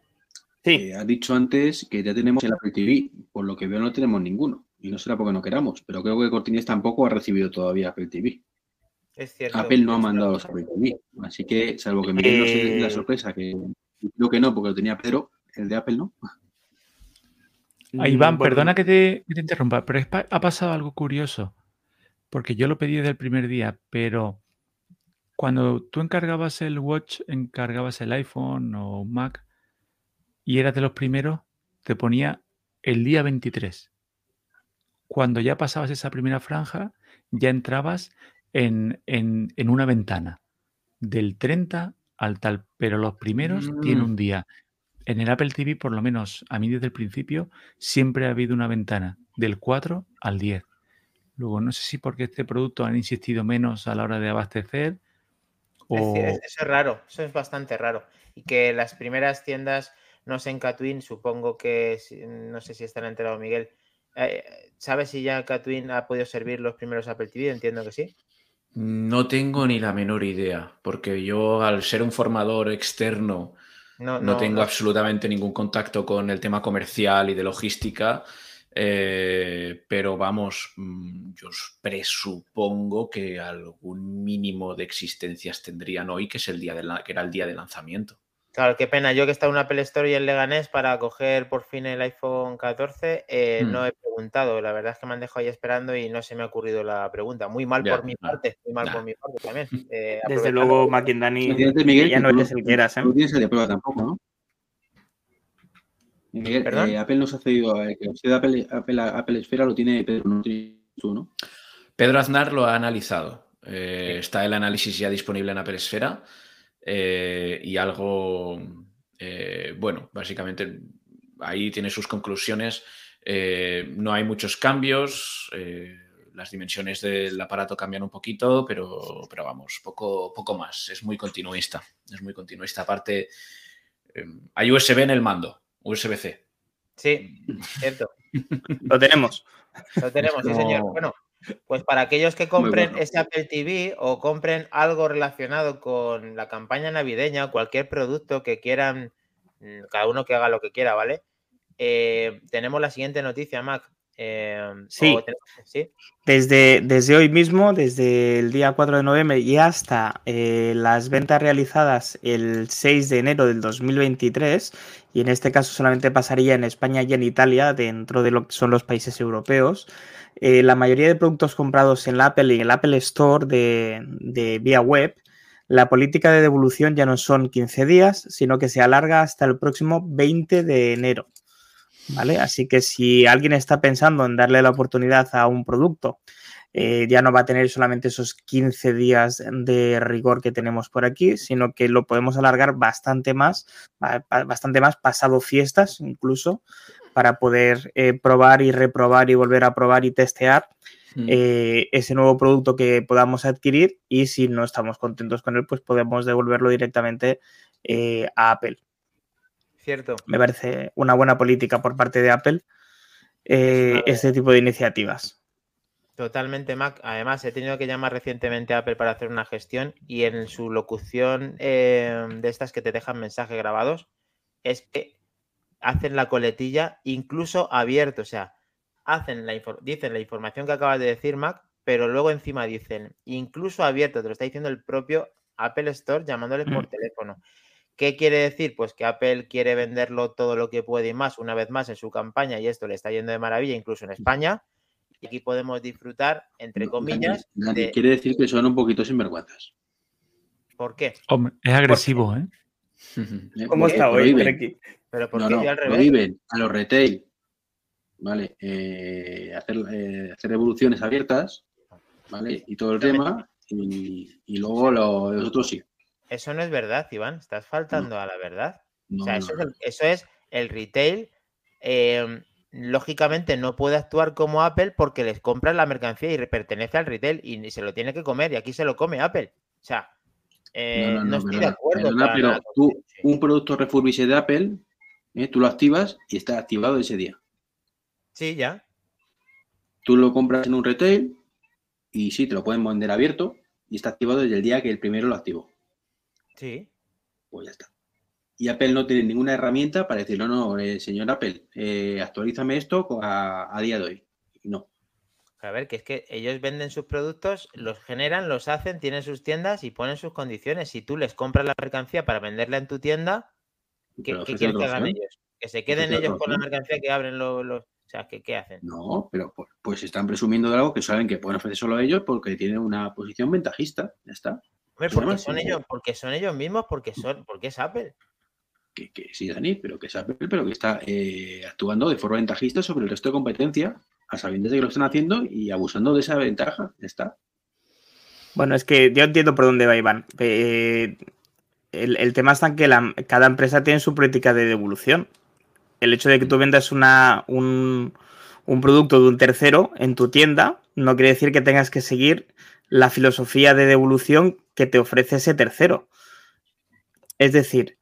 sí. Eh, ha dicho antes que ya tenemos el Apple TV, por lo que veo no tenemos ninguno. Y no será porque no queramos, pero creo que Cortines tampoco ha recibido todavía Apple TV. Apple no ha mandado los Apple TV. Así que, salvo que Miguel no se la eh, sorpresa, que creo que no, porque lo tenía Pedro, el de Apple no. Ah, Iván, perdona que te, interrumpa, pero ha pasado algo curioso. Porque yo lo pedí desde el primer día, pero cuando tú encargabas el Watch, encargabas el iPhone o Mac y eras de los primeros, te ponía el día 23. Cuando ya pasabas esa primera franja, ya entrabas en, una ventana del 30 al tal, pero los primeros tienen mm. un día. En el Apple TV, por lo menos a mí desde el principio, siempre ha habido una ventana del 4 al 10. Luego, no sé si porque este producto han insistido menos a la hora de abastecer. O... eso es raro, eso es bastante raro. Y que las primeras tiendas, no sé, en Catwin, supongo que, no sé si están enterado Miguel, ¿sabes si ya Catwin ha podido servir los primeros Apple TV? Entiendo que sí. No tengo ni la menor idea, porque yo al ser un formador externo no, tengo absolutamente ningún contacto con el tema comercial y de logística, eh, pero vamos, mm, yo presupongo que algún mínimo de existencias tendrían hoy, que es el día de que era el día de lanzamiento. Claro, qué pena. Yo que estaba en Apple Store y en Leganés para coger por fin el iPhone 14, eh, hmm. no he preguntado. La verdad es que me han dejado ahí esperando y no se me ha ocurrido la pregunta. Muy mal por mi parte, muy mal por mi parte también. <laughs> Eh, Desde luego, McIndani, Miguel, ya no eres el que eras. ¿eh? No tienes el de prueba tampoco, ¿no? Miguel, eh, Apple nos ha cedido, eh, que Apple, Apple, Apple Esfera lo tiene Pedro, no tú, ¿no? Pedro Aznar lo ha analizado. está el análisis ya disponible en Apple Esfera. Eh, y algo, eh, bueno, básicamente ahí tiene sus conclusiones. Eh, no hay muchos cambios, las dimensiones del aparato cambian un poquito, pero, pero vamos, poco, poco más. Es muy continuista, es muy continuista. Aparte, hay USB en el mando, USB-C. Sí, cierto. <laughs> Lo tenemos. Lo tenemos, sí, señor. Bueno, pues para aquellos que compren ese Apple TV o compren algo relacionado con la campaña navideña, cualquier producto que quieran, mm, cada uno que haga lo que quiera, ¿vale? Eh, tenemos la siguiente noticia, Mac. Eh, sí. Desde, desde hoy mismo, desde el día 4 de noviembre y hasta eh, las ventas realizadas el 6 de enero del 2023, y en este caso solamente pasaría en España y en Italia, dentro de lo que son los países europeos, eh, la mayoría de productos comprados en la Apple y en el Apple Store de, vía web, la política de devolución ya no son 15 días, sino que se alarga hasta el próximo 20 de enero. ¿Vale? Así que si alguien está pensando en darle la oportunidad a un producto, eh, ya no va a tener solamente esos 15 días de rigor que tenemos por aquí, sino que lo podemos alargar bastante más, bastante más pasado fiestas incluso, para poder eh, probar y reprobar y volver a probar y testear mm. eh, ese nuevo producto que podamos adquirir y si no estamos contentos con él, pues podemos devolverlo directamente eh, a Apple. Cierto. Me parece una buena política por parte de Apple este tipo de iniciativas. Totalmente, Mac. Además, he tenido que llamar recientemente a Apple para hacer una gestión y en su locución de estas que te dejan mensajes grabados, es que hacen la coletilla incluso abierto, o sea, hacen la dicen la información que acabas de decir, Mac, pero luego encima dicen incluso abierto, te lo está diciendo el propio Apple Store llamándole por mm. teléfono. ¿Qué quiere decir? Pues que Apple quiere venderlo todo lo que puede y más, una vez más en su campaña, y esto le está yendo de maravilla, incluso en España. Y aquí podemos disfrutar, entre comillas. Nadie, quiere decir que son un poquito sinvergüenzas. ¿Por qué? Hombre, es agresivo, ¿eh? ¿Cómo está hoy, pero ¿por qué al revés? a los retail, ¿vale? Eh, hacer, eh, hacer revoluciones abiertas, ¿vale? Y todo el tema, y, luego los otros sí. Eso no es verdad, Iván. Estás faltando a la verdad. o sea, eso es, el, retail em, lógicamente no puede actuar como Apple porque les compran la mercancía y pertenece al retail y se lo tiene que comer y aquí se lo come Apple. O sea, eh, no, estoy de acuerdo. pero tú, un producto refurbished de Apple, eh, tú lo activas y está activado ese día. Sí, ya. Tú lo compras en un retail y sí, te lo pueden vender abierto y está activado desde el día que el primero lo activó. Sí. Pues ya está. Y Apple no tiene ninguna herramienta para decir, no, no, eh, señor Apple, eh, actualízame esto a, día de hoy. No. A ver, que es que ellos venden sus productos, los generan, los hacen, tienen sus tiendas y ponen sus condiciones. Si tú les compras la mercancía para venderla en tu tienda, ¿qué, ¿qué quieren que hagan ellos? Que se queden ellos con la mercancía que abren los, O sea, ¿qué, ¿qué, hacen? No, pero pues, pues están presumiendo de algo que saben que pueden ofrecer solo a ellos porque tienen una posición ventajista. Ya está. Porque, son ellos, porque son ellos mismos, porque, son, porque es Apple que, sí, Dani, pero que sabe, pero que está eh, actuando de forma ventajista sobre el resto de competencia, a sabiendas de que lo están haciendo y abusando de esa ventaja. está. Bueno, es que yo entiendo por dónde va Iván. Eh, el, tema está en que cada empresa tiene su política de devolución. El hecho de que tú vendas una, un, un producto de un tercero en tu tienda no quiere decir que tengas que seguir la filosofía de devolución que te ofrece ese tercero. Es decir,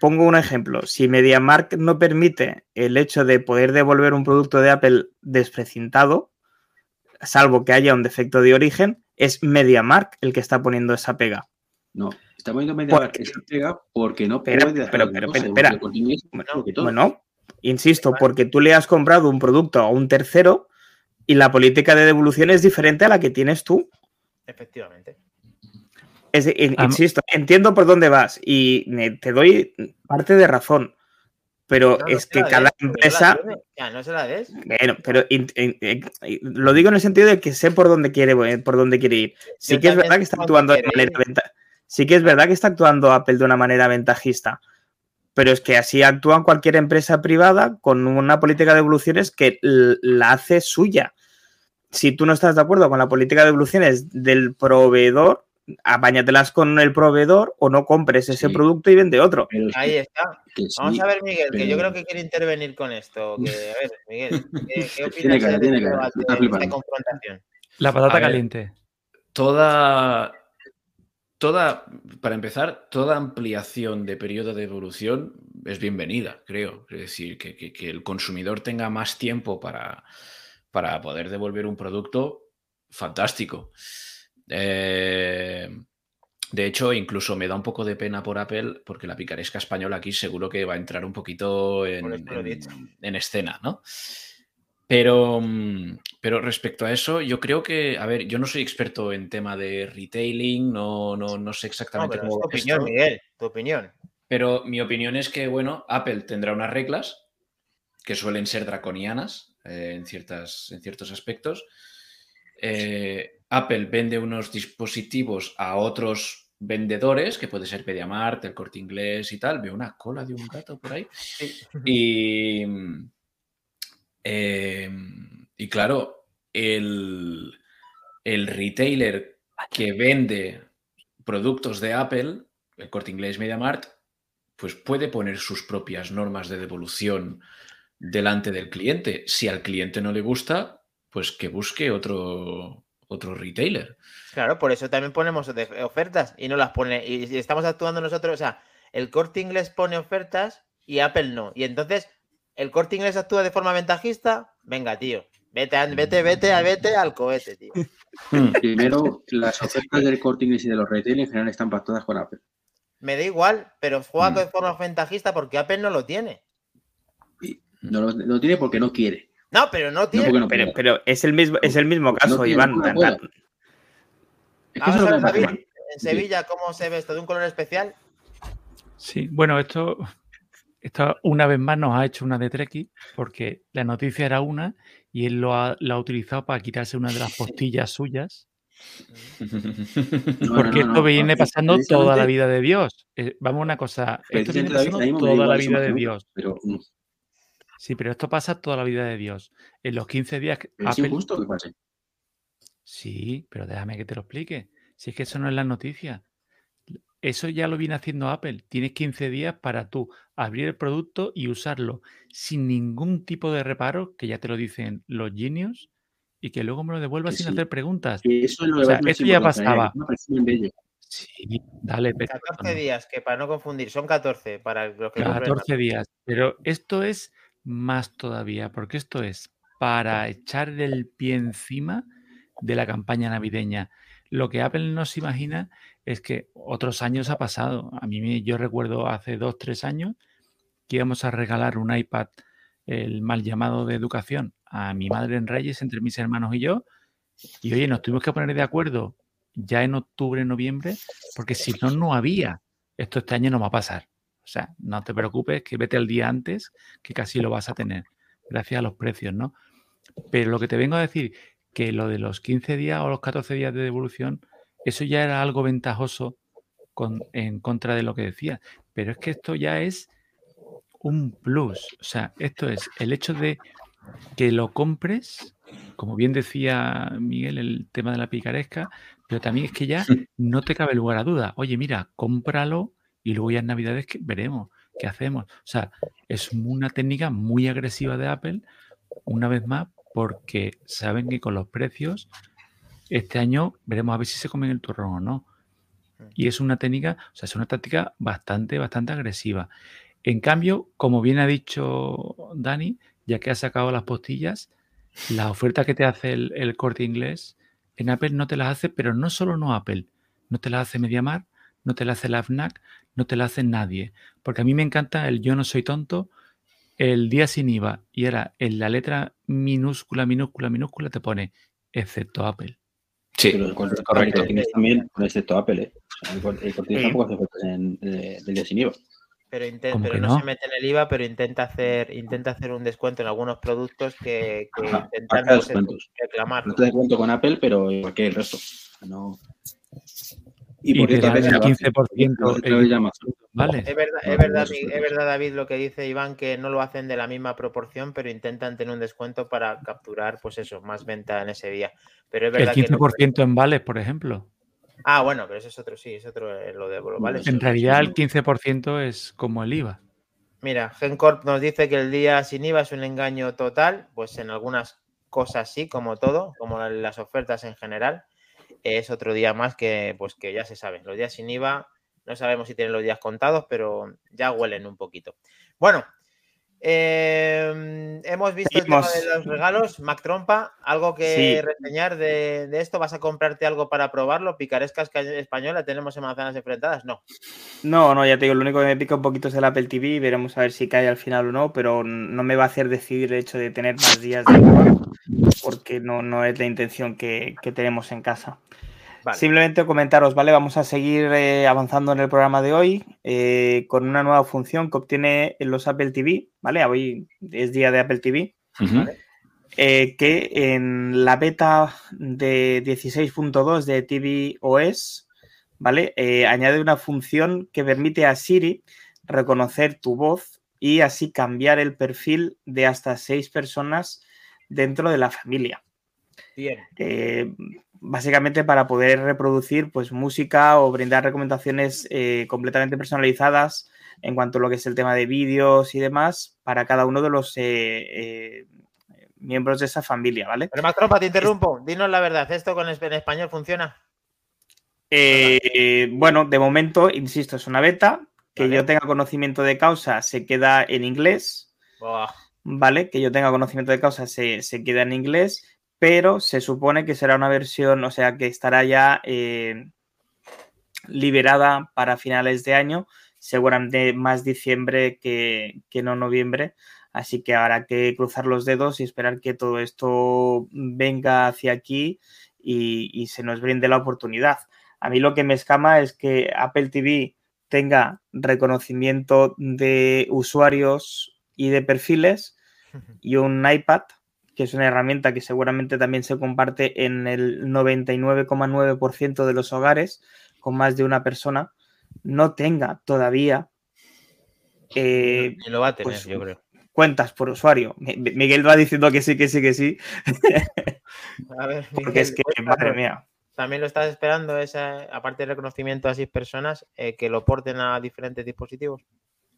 pongo un ejemplo. Si MediaMark no permite el hecho de poder devolver un producto de Apple desprecintado, salvo que haya un defecto de origen, es MediaMark el que está poniendo esa pega. No, está poniendo MediaMark esa pega porque no puede pero, pero, espera. Bueno, insisto, porque tú le has comprado un producto a un tercero y la política de devolución es diferente a la que tienes tú. Efectivamente insisto, entiendo por dónde vas y te doy parte de razón, pero es que cada empresa... no se la des. Bueno, pero lo digo en el sentido de que sé por dónde quiere, por dónde quiere ir. Sí que es verdad que está actuando de manera Sí que es verdad que está actuando Apple de una manera ventajista, pero es que así actúa cualquier empresa privada con una política de evoluciones que la hace suya. Si tú no estás de acuerdo con la política de evoluciones del proveedor, apáñatelas con el proveedor o no compres ese producto y vende otro. Ahí está. Vamos a ver, Miguel, que yo creo que quiere intervenir con esto. a ver, Miguel, <laughs> ¿qué, opinas de, esta confrontación? La patata caliente. Toda, toda, para empezar, toda ampliación de periodo de evolución es bienvenida, creo. Es decir, que, que el consumidor tenga más tiempo para, para poder devolver un producto, fantástico. Eh, de hecho, incluso me da un poco de pena por Apple porque la picaresca española aquí seguro que va a entrar un poquito en, escena, ¿no? Pero, mm, pero respecto a eso, yo creo que, a ver, yo no soy experto en tema de retailing, no, no, no sé exactamente cómo. Tu opinión, Miguel, tu opinión. Pero mi opinión es que, bueno, Apple tendrá unas reglas que suelen ser draconianas eh, en, ciertas, en ciertos aspectos. Eh, Apple vende unos dispositivos a otros vendedores, que puede ser Pediamart, el corte inglés y tal. Veo una cola de un gato por ahí. Y, em, y claro, el, el retailer que vende productos de Apple, el corte inglés Mediamart, pues puede poner sus propias normas de devolución delante del cliente. Si al cliente no le gusta, pues que busque otro, otro retailer. Claro, por eso también ponemos ofertas y no las pone. Y estamos actuando nosotros, o sea, el corte inglés pone ofertas y Apple no. Y entonces, ¿el corte inglés actúa de forma ventajista? Venga, tío. Vete, vete, vete, vete al cohete, tío. <laughs> Hmm, primero, <laughs> las ofertas del corte inglés y de los retailers en general están pactadas con Apple. Me da igual, pero juega hmm. de forma ventajista porque Apple no lo tiene. No lo tiene porque no quiere. No, pero no tiene. pero, es el mismo, es el mismo caso, Iván. en Sevilla, ¿cómo se ve esto? ¿De un color especial? Sí, bueno, esto, esto una vez más nos ha hecho una de Treki, porque la noticia era una y él lo ha, utilizado para quitarse una de las postillas suyas. porque esto viene pasando toda la vida de Dios. Eh, vamos a una cosa, esto viene pasando toda la vida de Dios. Pero Sí, pero esto pasa toda la vida de Dios. En los 15 días que ¿Es injusto que pase? Sí, pero déjame que te lo explique. Si es que eso no es la noticia. eso ya lo viene haciendo Apple. Tienes 15 días para tú abrir el producto y usarlo sin ningún tipo de reparo, que ya te lo dicen los genios, y que luego me lo devuelvas sin hacer preguntas. eso esto ya pasaba. Sí, dale. 14 días, que para no confundir, son 14 para los que 14 días, pero esto es más todavía, porque esto es para echar el pie encima de la campaña navideña. Lo que Apple no se imagina es que otros años ha pasado. A mí yo recuerdo hace dos, tres años que íbamos a regalar un iPad, el mal llamado de educación, a mi madre en Reyes, entre mis hermanos y yo. Y oye, nos tuvimos que poner de acuerdo ya en octubre, noviembre, porque si no, no había. Esto este año no va a pasar. O sea, no te preocupes, que vete el día antes, que casi lo vas a tener, gracias a los precios, ¿no? Pero lo que te vengo a decir, que lo de los 15 días o los 14 días de devolución, eso ya era algo ventajoso con, en contra de lo que decía. Pero es que esto ya es un plus. O sea, esto es el hecho de que lo compres, como bien decía Miguel, el tema de la picaresca, pero también es que ya no te cabe lugar a duda. Oye, mira, cómpralo y luego ya en Navidades que veremos qué hacemos. O sea, es una técnica muy agresiva de Apple, una vez más, porque saben que con los precios, este año veremos a ver si se comen el turrón o no. Y es una técnica, o sea, es una táctica bastante, bastante agresiva. En cambio, como bien ha dicho Dani, ya que ha sacado las postillas, la oferta que te hace el, corte inglés en Apple no te las hace, pero no solo no Apple, no te la hace MediaMar, no te la hace la FNAC, no te la hace nadie. Porque a mí me encanta el yo no soy tonto, el día sin IVA, y era en la letra minúscula, minúscula, minúscula, te pone excepto Apple. Sí, correcto. Tienes también excepto Apple, ¿eh? el, tampoco hace en, eh, del día sin IVA. Pero, no, se mete en el IVA, pero intenta hacer, intenta hacer un descuento en algunos productos que, que intentan reclamar. No te descuento con Apple, pero igual que el resto. No. Y, por eso el 15%. vale. Es verdad, es, verdad, es verdad, David, lo que dice Iván, que no lo hacen de la misma proporción, pero intentan tener un descuento para capturar, pues eso, más venta en ese día. Pero es verdad el 15% en vales, por ejemplo. Ah, bueno, pero eso es otro, sí, es otro eh, lo de ¿vale? En realidad el 15% es como el IVA. Mira, Gencorp nos dice que el día sin IVA es un engaño total, pues en algunas cosas sí, como todo, como las ofertas en general. Es otro día más que, pues que ya se sabe. Los días sin IVA, no sabemos si tienen los días contados, pero ya huelen un poquito. Bueno, Em, hemos visto el tema de los regalos. Mac Trompa, ¿algo que reseñar de, esto? ¿Vas a comprarte algo para probarlo? ¿Picaresca española? ¿Tenemos en manzanas enfrentadas? No. No, no, ya te digo, lo único que me pica un poquito es el Apple TV. Veremos a ver si cae al final o no, pero no me va a hacer decidir el hecho de tener más días de porque no, no es la intención que tenemos en casa. Simplemente comentaros, ¿vale? Vamos a seguir eh, avanzando en el programa de hoy eh, con una nueva función que obtiene en los Apple TV, ¿vale? Hoy es día de Apple TV, eh, que en la beta de 16.2 de TV OS, ¿vale? añade una función que permite a Siri reconocer tu voz y así cambiar el perfil de hasta seis personas dentro de la familia. Bien básicamente para poder reproducir pues música o brindar recomendaciones eh, completamente personalizadas en cuanto a lo que es el tema de vídeos y demás para cada uno de los eh, eh, miembros de esa familia, ¿vale? Pero Macropa, te interrumpo, dinos la verdad, ¿esto con en español funciona? bueno, de momento, insisto, es una beta, que yo tenga conocimiento de causa se queda en inglés, ¿vale? Que yo tenga conocimiento de causa se, se queda en inglés pero se supone que será una versión, o sea, que estará ya eh, liberada para finales de año, seguramente más diciembre que, no noviembre. Así que habrá que cruzar los dedos y esperar que todo esto venga hacia aquí y, y, se nos brinde la oportunidad. A mí lo que me escama es que Apple TV tenga reconocimiento de usuarios y de perfiles y un iPad que es una herramienta que seguramente también se comparte en el 99,9% de los hogares con más de una persona, no tenga todavía eh, lo va a tener, pues, yo creo. cuentas por usuario. Miguel va diciendo que sí, que sí, que sí. A ver, <laughs> Porque es que, madre mía. también lo estás esperando, esa, aparte del reconocimiento a seis personas, eh, que lo porten a diferentes dispositivos.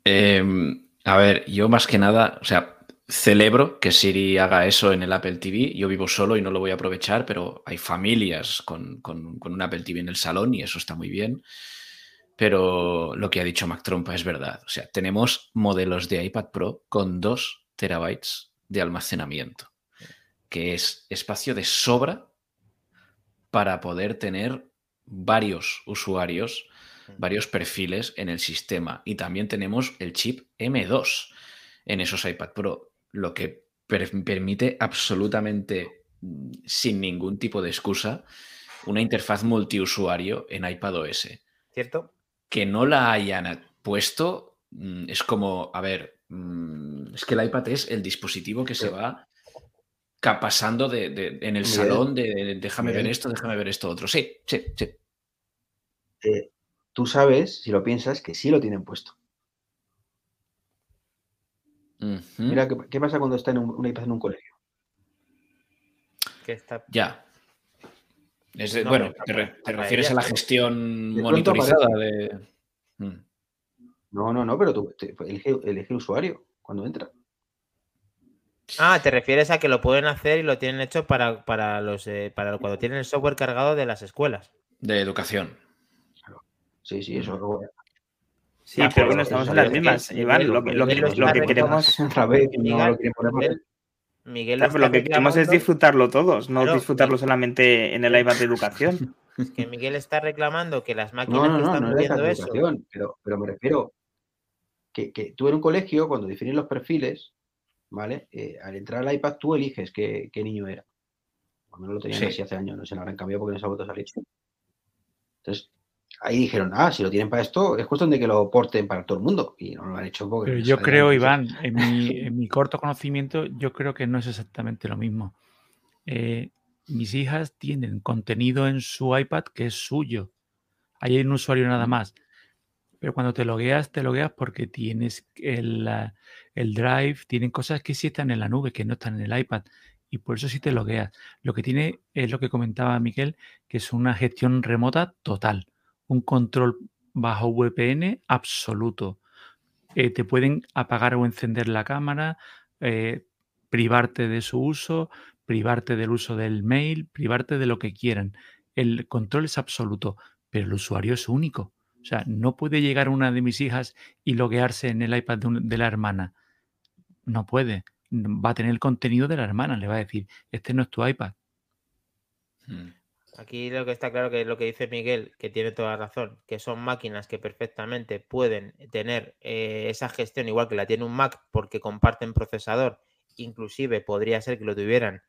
Em, a ver, yo más que nada, o sea, celebro que Siri haga eso en el Apple TV. Yo vivo solo y no lo voy a aprovechar, pero hay familias con, con, un Apple TV en el salón y eso está muy bien. Pero lo que ha dicho Mac Trompa es verdad. O sea, tenemos modelos de iPad Pro con 2 terabytes de almacenamiento, que es espacio de sobra para poder tener varios usuarios, varios perfiles en el sistema. Y también tenemos el chip M2 en esos iPad Pro, lo que permite absolutamente, mm, sin ningún tipo de excusa, una interfaz multiusuario en iPad OS. ¿Cierto? Que no la hayan puesto mm, es como, a ver, mm, es que el iPad es el dispositivo que se va pasando de, en el salón de, déjame ver esto, déjame ver esto otro. Sí, sí, sí. Eh, tú sabes, si lo piensas, que sí lo tienen puesto. Mira, ¿qué, pasa cuando está en un, iPad en un colegio? Ya. bueno, te, refieres a la gestión monitorizada de... Mm. No, no, no, pero tú elige, elige usuario cuando entra. Ah, te refieres a que lo pueden hacer y lo tienen hecho para, para los eh, para cuando tienen el software cargado de las escuelas. De educación. Sí, sí, eso. Sí, pero bueno, estamos en las mismas, Iván. Lo, que, lo que, queremos. <laughs> Miguel, lo que queremos es disfrutarlo todos, no disfrutarlo solamente en el iPad de educación. <laughs> Es que Miguel está reclamando que las máquinas no, no, están no, no eso. Pero, pero me refiero que, que tú en un colegio, cuando defines los perfiles, ¿vale? Eh, al entrar al iPad tú eliges qué, niño era. Al menos lo tenían así hace años, no se lo habrán cambiado porque no se ha vuelto a salir. Entonces, ahí dijeron, ah, si lo tienen para esto, es cuestión de que lo porten para todo el mundo. Y no lo han hecho porque... Pero yo creo, Iván, <laughs> en mi, corto conocimiento, yo creo que no es exactamente lo mismo. Eh, mis hijas tienen contenido en su iPad que es suyo. Ahí hay un usuario nada más. Pero cuando te logueas, te logueas porque tienes el, el Drive, tienen cosas que sí están en la nube, que no están en el iPad. Y por eso sí te logueas. Lo que tiene es lo que comentaba Miguel, que es una gestión remota total. Un control bajo VPN absoluto. Eh, te pueden apagar o encender la cámara, eh, privarte de su uso, privarte del uso del mail, privarte de lo que quieran. El control es absoluto, pero el usuario es único. O sea, no puede llegar una de mis hijas y loguearse en el iPad de, la hermana. No puede. Va a tener el contenido de la hermana. Le va a decir, este no es tu iPad. Hmm. Aquí lo que está claro que es lo que dice Miguel, que tiene toda razón, que son máquinas que perfectamente pueden tener eh, esa gestión igual que la tiene un Mac porque comparten procesador, inclusive podría ser que lo tuvieran.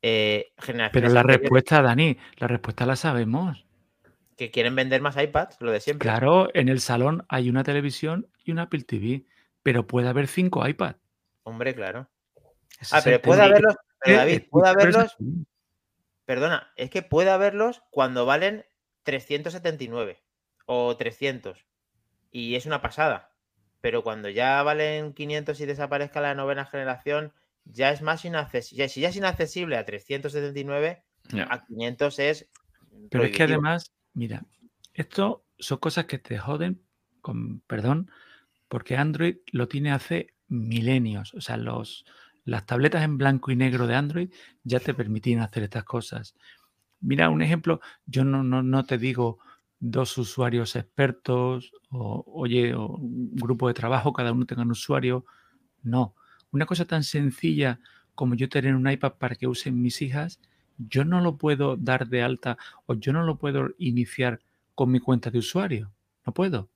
Eh, Pero la respuesta, Dani, la respuesta la sabemos que quieren vender más iPads, lo de siempre. Claro, en el salón hay una televisión y una Apple TV, pero puede haber cinco iPads. Hombre, claro. ah, pero puede haberlos, David, puede haberlos. Perdona, es que puede haberlos cuando valen 379 o 300. Y es una pasada. Pero cuando ya valen 500 y desaparezca la novena generación, ya es más inaccesible. Si ya es inaccesible a 379, a 500 es. Pero es que además, Mira, esto son cosas que te joden, con perdón, porque Android lo tiene hace milenios. O sea, los, las tabletas en blanco y negro de Android ya te permitían hacer estas cosas. Mira, un ejemplo, yo no, no, no te digo dos usuarios expertos o, oye, o un grupo de trabajo, cada uno tenga un usuario. No, una cosa tan sencilla como yo tener un iPad para que usen mis hijas yo no lo puedo dar de alta o yo no lo puedo iniciar con mi cuenta de usuario. No puedo.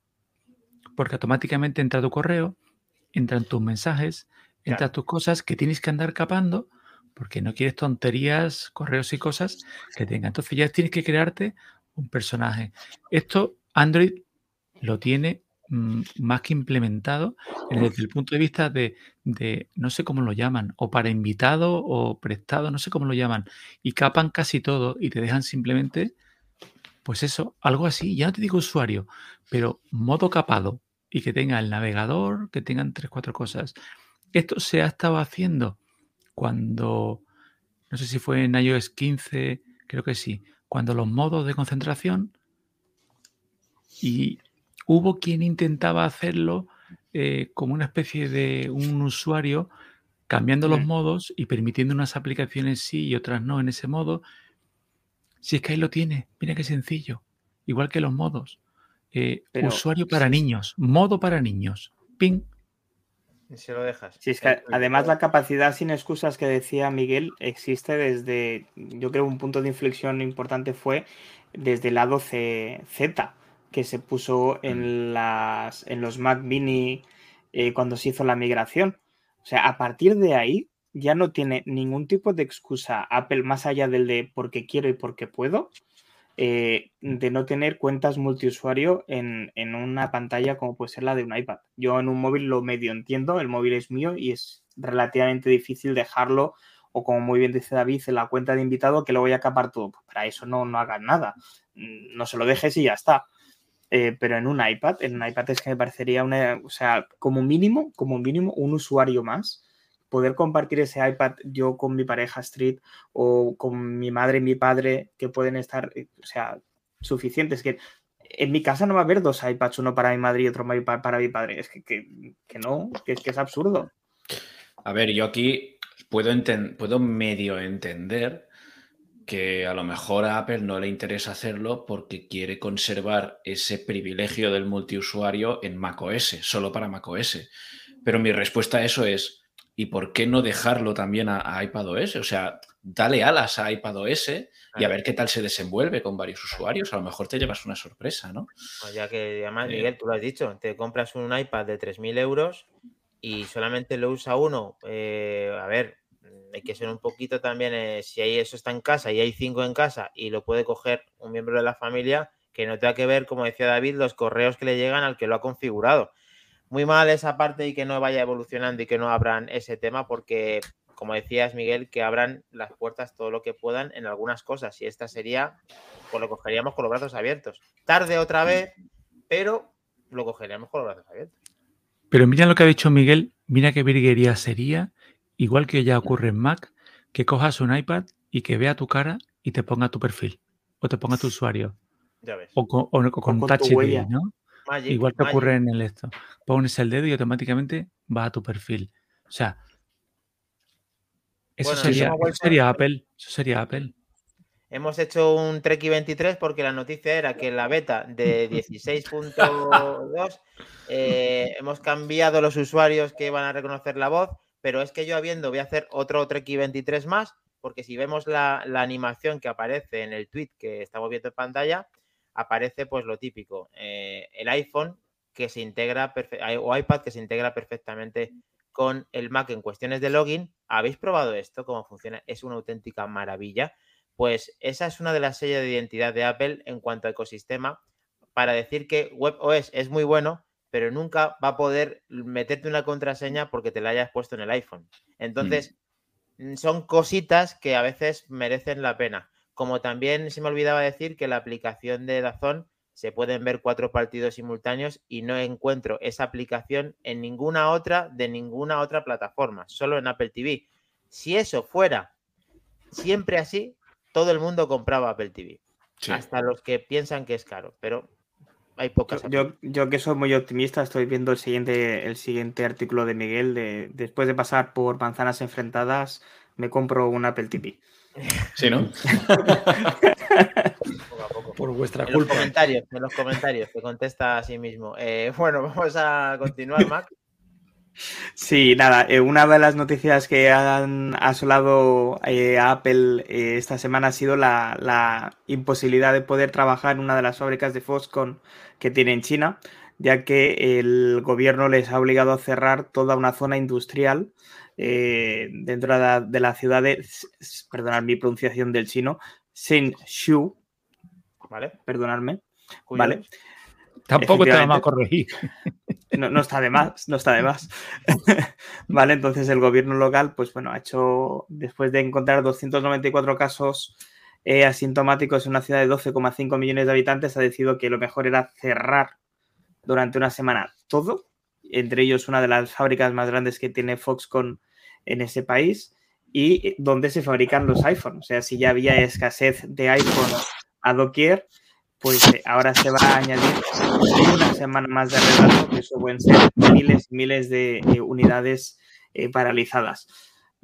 Porque automáticamente entra tu correo, entran tus mensajes, entran tus cosas que tienes que andar capando porque no quieres tonterías, correos y cosas que tenga. Entonces ya tienes que crearte un personaje. Esto Android lo tiene Mm, más que implementado desde el punto de vista de, no sé cómo lo llaman, o para invitado o prestado, no sé cómo lo llaman, y capan casi todo y te dejan simplemente, pues eso, algo así, ya no te digo usuario, pero modo capado y que tenga el navegador, que tengan tres, cuatro cosas. Esto se ha estado haciendo cuando, no sé si fue en iOS 15, creo que sí, cuando los modos de concentración y hubo quien intentaba hacerlo eh, como una especie de un usuario cambiando los mm. modos y permitiendo unas aplicaciones sí y otras no en ese modo. Si es que ahí lo tiene, mira qué sencillo. Igual que los modos. Eh, usuario para niños, modo para niños. Ping. Si lo dejas. es que además la capacidad sin excusas que decía Miguel existe desde, yo creo un punto de inflexión importante fue desde el lado Z que se puso en, mm. las, en los Mac Mini eh, cuando se hizo la migración. O sea, a partir de ahí ya no tiene ningún tipo de excusa Apple más allá del de porque quiero y porque puedo, eh, de no tener cuentas multiusuario en, en, una pantalla como puede ser la de un iPad. Yo en un móvil lo medio entiendo, el móvil es mío y es relativamente difícil dejarlo o como muy bien dice David, en la cuenta de invitado que lo voy a capar todo. Pues para eso no, no hagas nada. No se lo dejes y ya está. Eh, pero en un iPad, en un iPad es que me parecería una, o sea, como mínimo, como mínimo, un usuario más. Poder compartir ese iPad yo con mi pareja Street o con mi madre y mi padre que pueden estar, eh, o sea, suficientes. Que en mi casa no va a haber dos iPads, uno para mi madre y otro para mi padre. Es que, que, no, que es que es absurdo. A ver, yo aquí puedo, puedo medio entender que a lo mejor a Apple no le interesa hacerlo porque quiere conservar ese privilegio del multiusuario en macOS, solo para macOS. Pero mi respuesta a eso es, ¿y por qué no dejarlo también a, iPadOS? O sea, dale alas a iPadOS y a ver qué tal se desenvuelve con varios usuarios. A lo mejor te llevas una sorpresa, ¿no? Pues ya que además, eh. Miguel, tú lo has dicho, te compras un iPad de 3.000 euros y solamente lo usa uno. Eh, a ver, hay que ser un poquito también, eh, si hay eso está en casa y hay cinco en casa y lo puede coger un miembro de la familia, que no tenga que ver, como decía David, los correos que le llegan al que lo ha configurado. Muy mal esa parte y que no vaya evolucionando y que no abran ese tema porque, como decías Miguel, que abran las puertas todo lo que puedan en algunas cosas y esta sería, pues lo cogeríamos con los brazos abiertos. Tarde otra vez, pero lo cogeríamos con los brazos abiertos. Pero mira lo que ha dicho Miguel, mira qué virguería sería igual que ya ocurre en Mac, que cojas un iPad y que vea tu cara y te ponga tu perfil o te ponga tu usuario. Ya ves. O con, Touch ID, ¿no? Igual que ocurre en el esto. Pones el dedo y automáticamente va a tu perfil. O sea, eso, sería, sería Apple. Eso sería Apple. Hemos hecho un Treki 23 porque la noticia era que en la beta de 16.2 eh, hemos cambiado los usuarios que van a reconocer la voz pero es que yo habiendo, voy a hacer otro Treki 23 más, porque si vemos la, animación que aparece en el tweet que estamos viendo en pantalla, aparece pues lo típico, eh, el iPhone que se integra, o iPad que se integra perfectamente con el Mac en cuestiones de login. ¿Habéis probado esto? ¿Cómo funciona? Es una auténtica maravilla. Pues esa es una de las sellas de identidad de Apple en cuanto a ecosistema para decir que WebOS es muy bueno, pero nunca va a poder meterte una contraseña porque te la hayas puesto en el iPhone. Entonces, mm, son cositas que a veces merecen la pena. Como también se me olvidaba decir que la aplicación de Dazón se pueden ver cuatro partidos simultáneos y no encuentro esa aplicación en ninguna otra de ninguna otra plataforma, solo en Apple TV. Si eso fuera siempre así, todo el mundo compraba Apple TV. Hasta los que piensan que es caro, pero hay pocas. Yo, yo, que soy muy optimista, estoy viendo el siguiente, el siguiente artículo de Miguel. De, después de pasar por manzanas enfrentadas, me compro un Apple TV. Sí, ¿no? <laughs> Por vuestra en culpa. Los comentarios, en los comentarios, te contesta a sí mismo. Eh, bueno, <laughs> vamos a continuar, <laughs> Mac. Sí, nada, eh, una de las noticias que han asolado eh, a Apple eh, esta semana ha sido la, imposibilidad de poder trabajar en una de las fábricas de Foxconn que tiene en China, ya que el gobierno les ha obligado a cerrar toda una zona industrial dentro de la, ciudad de, perdonad mi pronunciación del chino, Shenzhou. Vale. Perdonadme. Vale. Tampoco te vamos a corregir. <laughs> No, está de más, no está de más. <laughs> vale, entonces el gobierno local, pues bueno, ha hecho, después de encontrar 294 casos eh, asintomáticos en una ciudad de 12,5 millones de habitantes, ha decidido que lo mejor era cerrar durante una semana todo, entre ellos una de las fábricas más grandes que tiene Foxconn en ese país y donde se fabrican los iPhones. O sea, si ya había escasez de iPhones a doquier, pues eh, ahora se va a añadir una semana más de retraso, que eso pueden ser miles y miles de unidades paralizadas.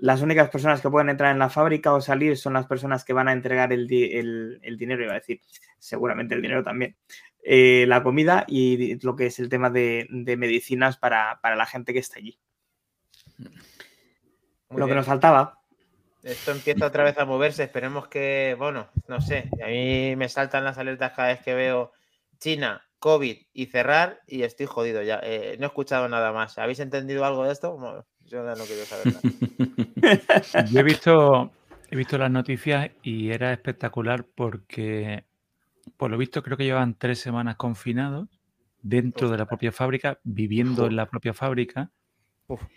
Las únicas personas que pueden entrar en la fábrica o salir son las personas que van a entregar el, dinero, iba a decir, seguramente el dinero también, la comida y lo que es el tema de, medicinas para, para, la gente que está allí lo que nos faltaba. Esto empieza otra vez a moverse. Esperemos que, bueno, no sé. A mí me saltan las alertas cada vez que veo China, COVID y cerrar y estoy jodido ya. Eh, no he escuchado nada más. ¿Habéis entendido algo de esto? yo no quiero saber nada. <laughs> yo he visto, he visto las noticias y era espectacular porque, por lo visto, creo que llevan tres semanas confinados dentro de la propia fábrica, viviendo en la propia fábrica.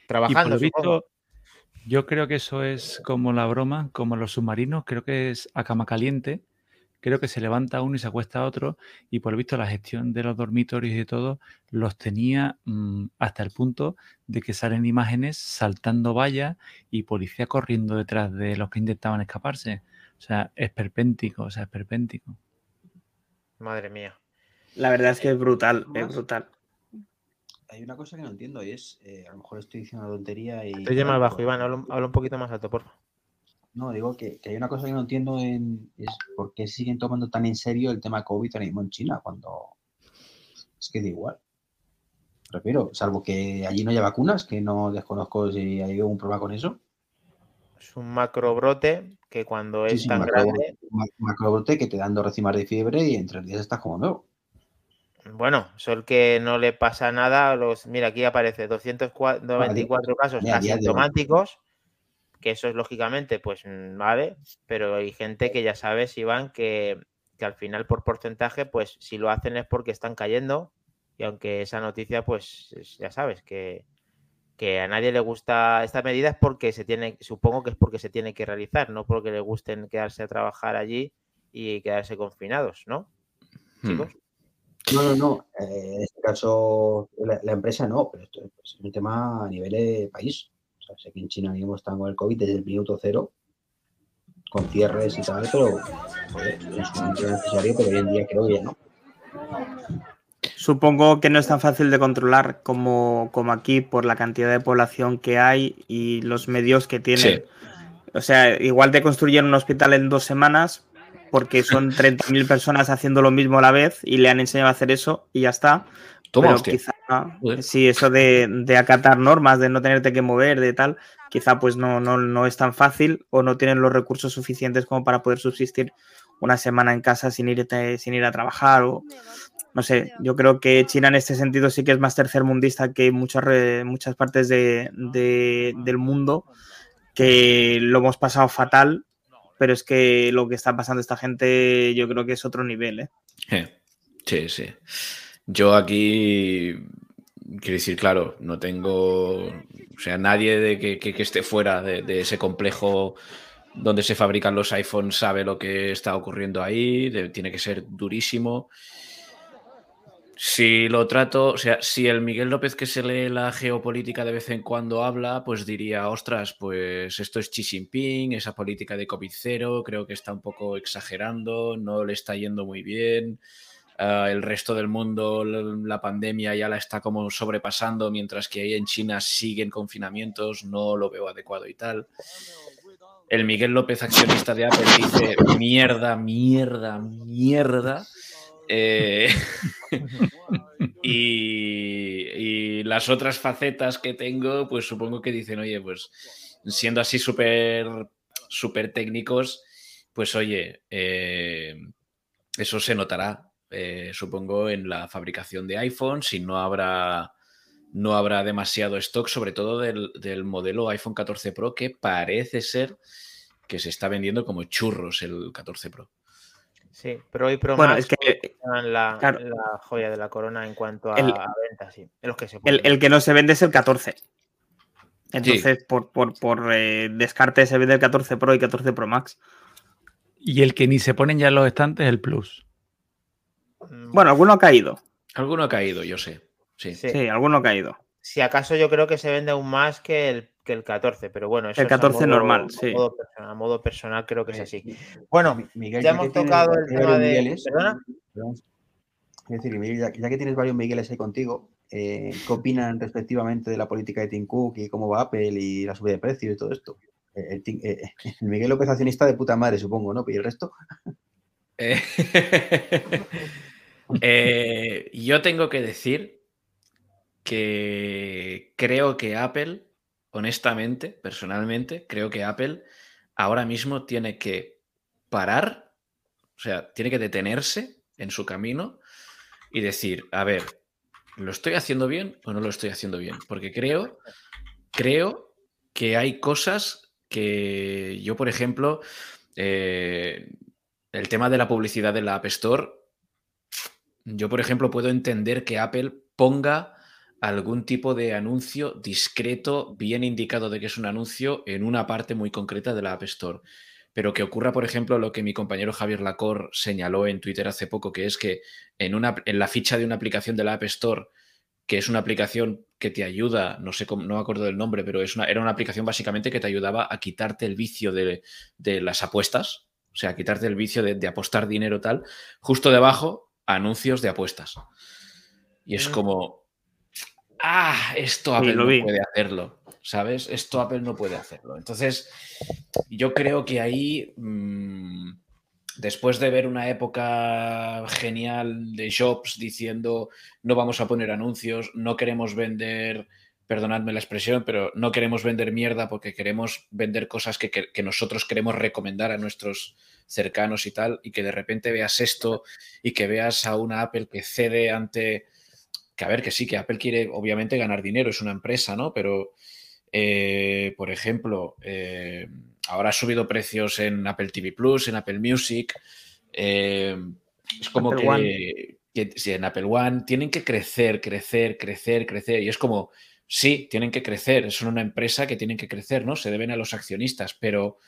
trabajando. visto, yo creo que eso es como la broma, como los submarinos, creo que es a cama caliente. Creo que se levanta uno y se acuesta otro, y por lo visto la gestión de los dormitorios y de todo los tenía mm, hasta el punto de que salen imágenes saltando vallas y policía corriendo detrás de los que intentaban escaparse. O sea, es perpéntico, o sea, es perpéntico. Madre mía. La verdad es que es brutal, es brutal hay una cosa que no entiendo y es, eh, a lo mejor estoy diciendo una tontería y... Estoy más bajo, Iván, habla, un poquito más alto, por favor. No, digo que, hay una cosa que no entiendo en, es por qué siguen tomando tan en serio el tema COVID ahora mismo en China, cuando es que da igual. Refiero, salvo que allí no haya vacunas, que no desconozco si hay algún problema con eso. Es un macrobrote que cuando es tan grande... Macrobrote que te dan dos recimas de fiebre y en tres días estás como nuevo. Bueno, el que no le pasa nada, los, mira, aquí aparece 294 casos asintomáticos, que eso es lógicamente, pues mm, vale, pero hay gente que ya sabes, Iván, que, que al final por porcentaje, pues si lo hacen es porque están cayendo, y aunque esa noticia, pues ya sabes, que, que a nadie le gusta esta medida es porque se tiene, supongo que es porque se tiene que realizar, no porque le gusten quedarse a trabajar allí y quedarse confinados, ¿no? Hmm. Chicos. No, no, no. Eh, en este caso, la, empresa no, pero esto es un tema a nivel de país. O sea, sé que en China mismo están con el COVID desde el minuto cero, con cierres y tal, pero es un necesario, pero hoy en día creo que no. Supongo que no es tan fácil de controlar como, como aquí por la cantidad de población que hay y los medios que tienen. O sea, igual te construyen un hospital en dos semanas, porque <laughs> son 30.000 personas haciendo lo mismo a la vez y le han enseñado a hacer eso y ya está. Pero quizá, sí, eso de, acatar normas, de no tenerte que mover, de tal, quizá pues no, no, es tan fácil o no tienen los recursos suficientes como para poder subsistir una semana en casa sin ir, sin ir a trabajar o no sé, yo creo que China en este sentido sí que es más tercermundista que muchas, muchas partes de, del mundo, que lo hemos pasado fatal pero es que lo que está pasando esta gente yo creo que es otro nivel, ¿eh? Sí, sí. Yo aquí, quiero decir, claro, no tengo, o sea, nadie de que, esté fuera de, ese complejo donde se fabrican los iPhones sabe lo que está ocurriendo ahí, tiene que ser durísimo. Si lo trato, o sea, si el Miguel López que se lee la geopolítica de vez en cuando habla, pues diría, ostras, pues esto es Xi Jinping, esa política de COVID cero, creo que está un poco exagerando, no le está yendo muy bien. Ah, el resto del mundo, la pandemia ya la está como sobrepasando, mientras que ahí en China siguen confinamientos, no lo veo adecuado y tal. El Miguel López, accionista de Apple, dice mierda, mierda, mierda. Eh, <laughs> y, las otras facetas que tengo, pues supongo que dicen, oye, pues siendo así súper súper técnicos, pues oye, eh, eso se notará, eh, supongo, en la fabricación de iPhones y no habrá no habrá demasiado stock, sobre todo del, del, modelo iPhone 14 Pro, que parece ser que se está vendiendo como churros el 14 Pro. Sí, pero hoy Pro bueno, es que la, la, joya de la corona en cuanto a, ventas, sí. el, que no se vende es el 14. Entonces, por, por, eh, descarte se vende el 14 Pro y 14 Pro Max. Y el que ni se ponen ya en los estantes es el Plus. Mm. Bueno, alguno ha caído. Alguno ha caído, yo sé. Sí, sí, alguno ha caído. Si acaso yo creo que se vende aún más que el, que el 14, pero bueno, eso el 14 normal, sí. A modo, personal, creo que es así. Bueno, ya hemos tocado el tema de. ¿Perdona? Es decir, ya, ya, que tienes varios Migueles ahí contigo, eh, ¿qué opinan respectivamente de la política de Tim Cook y cómo va Apple y la subida de precios y todo esto? Eh, eh, <laughs> el, Miguel López accionista de puta madre, supongo, ¿no? ¿Y el resto? <laughs> yo tengo que decir que creo que Apple, honestamente, personalmente, creo que Apple ahora mismo tiene que parar, o sea, tiene que detenerse en su camino y decir, a ver, ¿lo estoy haciendo bien o no lo estoy haciendo bien? Porque creo, creo que hay cosas que yo, por ejemplo, eh, el tema de la publicidad de la App Store, yo, por ejemplo, puedo entender que Apple ponga algún tipo de anuncio discreto, bien indicado de que es un anuncio en una parte muy concreta de la App Store pero que ocurra, por ejemplo, lo que mi compañero Javier Lacor señaló en Twitter hace poco, que es que en, una, en la ficha de una aplicación de la App Store, que es una aplicación que te ayuda, no sé cómo, no me acuerdo del nombre, pero es una, era una aplicación básicamente que te ayudaba a quitarte el vicio de, las apuestas, o sea, a quitarte el vicio de, apostar dinero tal, justo debajo, anuncios de apuestas. Y es como, ah, esto Apple no puede hacerlo. ¿sabes? Esto Apple no puede hacerlo. Entonces, yo creo que ahí, mm, después de ver una época genial de Jobs diciendo no vamos a poner anuncios, no queremos vender, perdonadme la expresión, pero no queremos vender mierda porque queremos vender cosas que, que nosotros queremos recomendar a nuestros cercanos y tal, y que de repente veas esto y que veas a una Apple que cede ante... Que a ver, que sí, que Apple quiere obviamente ganar dinero, es una empresa, ¿no? Pero eh, por ejemplo, eh, ahora ha subido precios en Apple TV Plus, en Apple Music. Eh, es como que, en Apple One tienen que crecer, crecer, crecer, crecer. Y es como, sí, tienen que crecer. Son una empresa que tienen que crecer, ¿no? Se deben a los accionistas, pero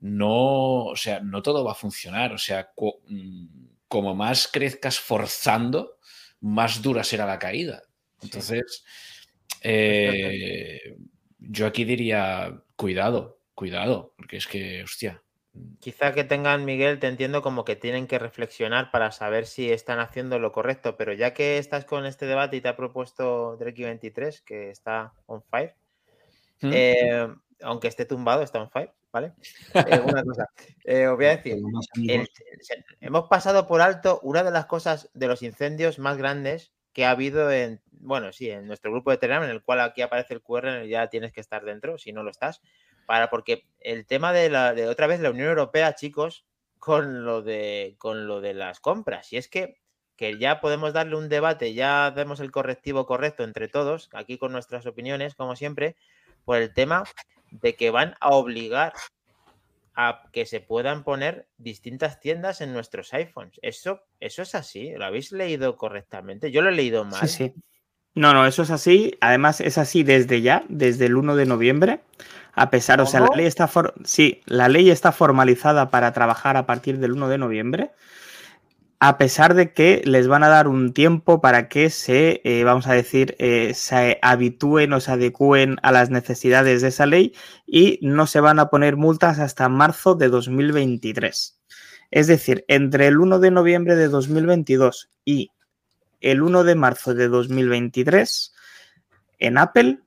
no, o sea, no todo va a funcionar. O sea, mm, como más crezcas forzando, más dura será la caída. Entonces, eh, yo aquí diría, cuidado, cuidado, porque es que, hostia. Quizá que tengan, Miguel, te entiendo como que tienen que reflexionar para saber si están haciendo lo correcto, pero ya que estás con este debate y te ha propuesto Dreki23, que está on fire, ¿Mm? eh, aunque esté tumbado, está on fire, ¿vale? Eh, una <laughs> cosa, eh, os voy a decir, hemos pasado por alto una de las cosas de los incendios más grandes que ha habido en, bueno, sí, en nuestro grupo de Telegram, en el cual aquí aparece el QR, ya tienes que estar dentro, si no lo estás, para, porque el tema de la, de otra vez la Unión Europea, chicos, con lo de, con lo de las compras, y es que, que ya podemos darle un debate, ya demos el correctivo correcto entre todos, aquí con nuestras opiniones, como siempre, por el tema de que van a obligar a que se puedan poner distintas tiendas en nuestros iPhones. Eso, eso es así, ¿lo habéis leído correctamente? Yo lo he leído mal. Sí, sí. No, no, eso es así. Además, es así desde ya, desde el 1 de noviembre. A pesar, o sea, la ley está sí, la ley está formalizada para trabajar a partir del 1 de noviembre a pesar de que les van a dar un tiempo para que se, eh, vamos a decir, eh, se habitúen o se adecúen a las necesidades de esa ley y no se van a poner multas hasta marzo de 2023. Es decir, entre el 1 de noviembre de 2022 y el 1 de marzo de 2023, en Apple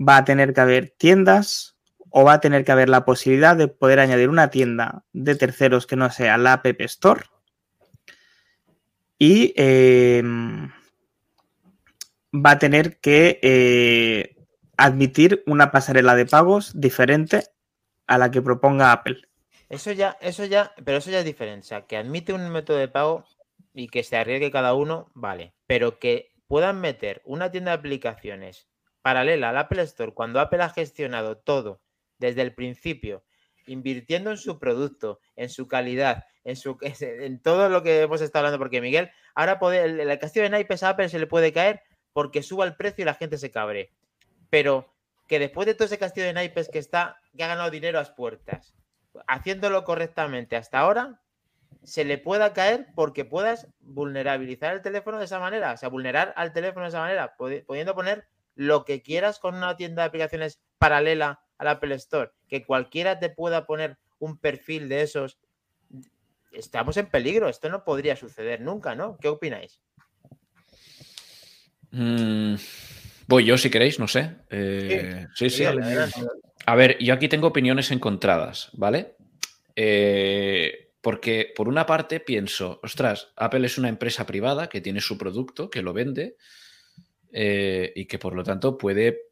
va a tener que haber tiendas o va a tener que haber la posibilidad de poder añadir una tienda de terceros que no sea la App Store y em, va a tener que eh, admitir una pasarela de pagos diferente a la que proponga Apple. Eso ya, eso ya, pero eso ya es diferente. Que admite un método de pago y que se arriesgue cada uno, vale. Pero que puedan meter una tienda de aplicaciones paralela al Apple Store cuando Apple ha gestionado todo desde el principio, invirtiendo en su producto, en su calidad, en, su, <laughs> en todo lo que hemos estado hablando, porque Miguel, ahora puede, el, el castillo de naipes a Apple se le puede caer porque suba el precio y la gente se cabre. Pero que después de todo ese castillo de naipes que está, que ha ganado dinero a las puertas, haciéndolo correctamente hasta ahora, se le pueda caer porque puedas vulnerabilizar el teléfono de esa manera, o sea, vulnerar al teléfono de esa manera, pudiendo poner lo que quieras con una tienda de aplicaciones paralela al Apple Store, que cualquiera te pueda poner un perfil de esos, estamos en peligro. Esto no podría suceder nunca, ¿no? ¿Qué opináis? Mm, voy yo si queréis, no sé. sí, sí. Eh, a ver, yo aquí tengo opiniones encontradas, ¿vale? Eh, porque por una parte pienso, ostras, Apple es una empresa privada que tiene su producto, que lo vende eh, y que por lo tanto puede,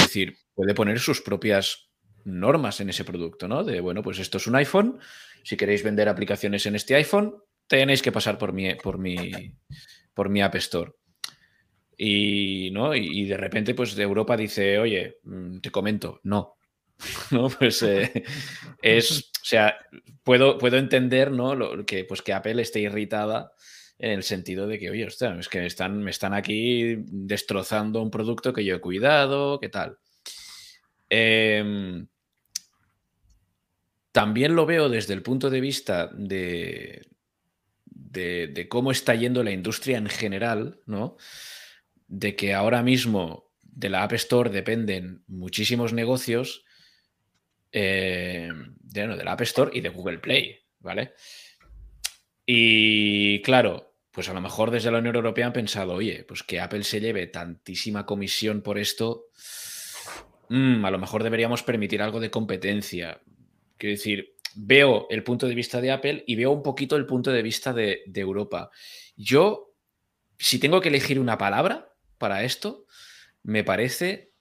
decir, puede poner sus propias normas en ese producto, ¿no? De, bueno, pues esto es un iPhone, si queréis vender aplicaciones en este iPhone, tenéis que pasar por mi, por mi, por mi App Store. Y, ¿no? y, de repente, pues de Europa dice, oye, mm, te comento, no. <laughs> ¿No? Pues eh, es, o sea, puedo, puedo entender, ¿no? Lo, que, pues que Apple esté irritada en el sentido de que, oye, ostras, es que están, me están aquí destrozando un producto que yo he cuidado, ¿qué tal? Em, también lo veo desde el punto de vista de, cómo está yendo la industria en general, ¿no? De que ahora mismo de la App Store dependen muchísimos negocios eh, de, la App Store y de Google Play, ¿vale? Y claro, pues a lo mejor desde la Unión Europea han pensado, oye, pues que Apple se lleve tantísima comisión por esto, mm, a lo mejor deberíamos permitir algo de competencia. Quiero decir, veo el punto de vista de Apple y veo un poquito el punto de vista de, Europa. Yo, si tengo que elegir una palabra para esto, me parece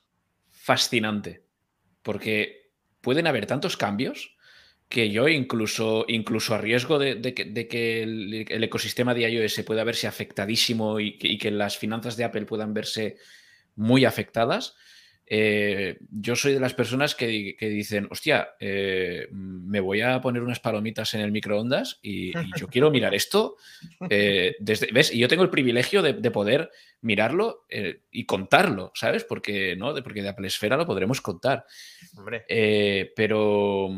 fascinante, porque pueden haber tantos cambios que yo incluso, incluso a riesgo de, que, el, ecosistema de iOS pueda verse afectadísimo y que, las finanzas de Apple puedan verse muy afectadas, eh, yo soy de las personas que, dicen, hostia, eh, me voy a poner unas palomitas en el microondas y, yo quiero mirar esto eh, desde, ¿ves? Y yo tengo el privilegio de, poder mirarlo y contarlo, ¿sabes? Porque, ¿no? Porque de Apple Esfera lo podremos contar. pero,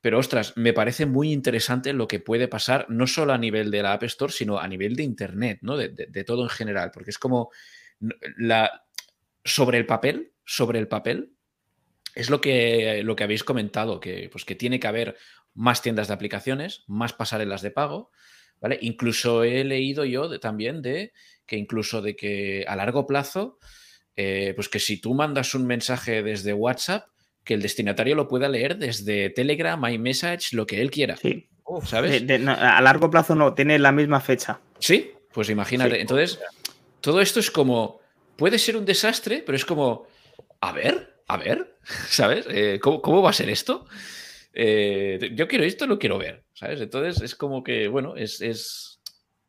pero, ostras, me parece muy interesante lo que puede pasar, no solo a nivel de la App Store, sino a nivel de Internet, ¿no? De, de todo en general, porque es como la, sobre el papel, sobre el papel, es lo que, lo que habéis comentado, que, pues, que tiene que haber más tiendas de aplicaciones, más pasarelas de pago, ¿vale? Incluso he leído yo también de que incluso de que a largo plazo, eh, pues que si tú mandas un mensaje desde WhatsApp, que el destinatario lo pueda leer desde Telegram, iMessage, lo que él quiera. Sí. ¿Sabes? a largo plazo no, tiene la misma fecha. Sí, pues imagínate. Entonces, todo esto es como, puede ser un desastre, pero es como, a ver, a ver, <laughs> ¿sabes? Eh, ¿cómo, va a ser esto? Eh, yo quiero esto, lo quiero ver, ¿sabes? Entonces es como que, bueno, es,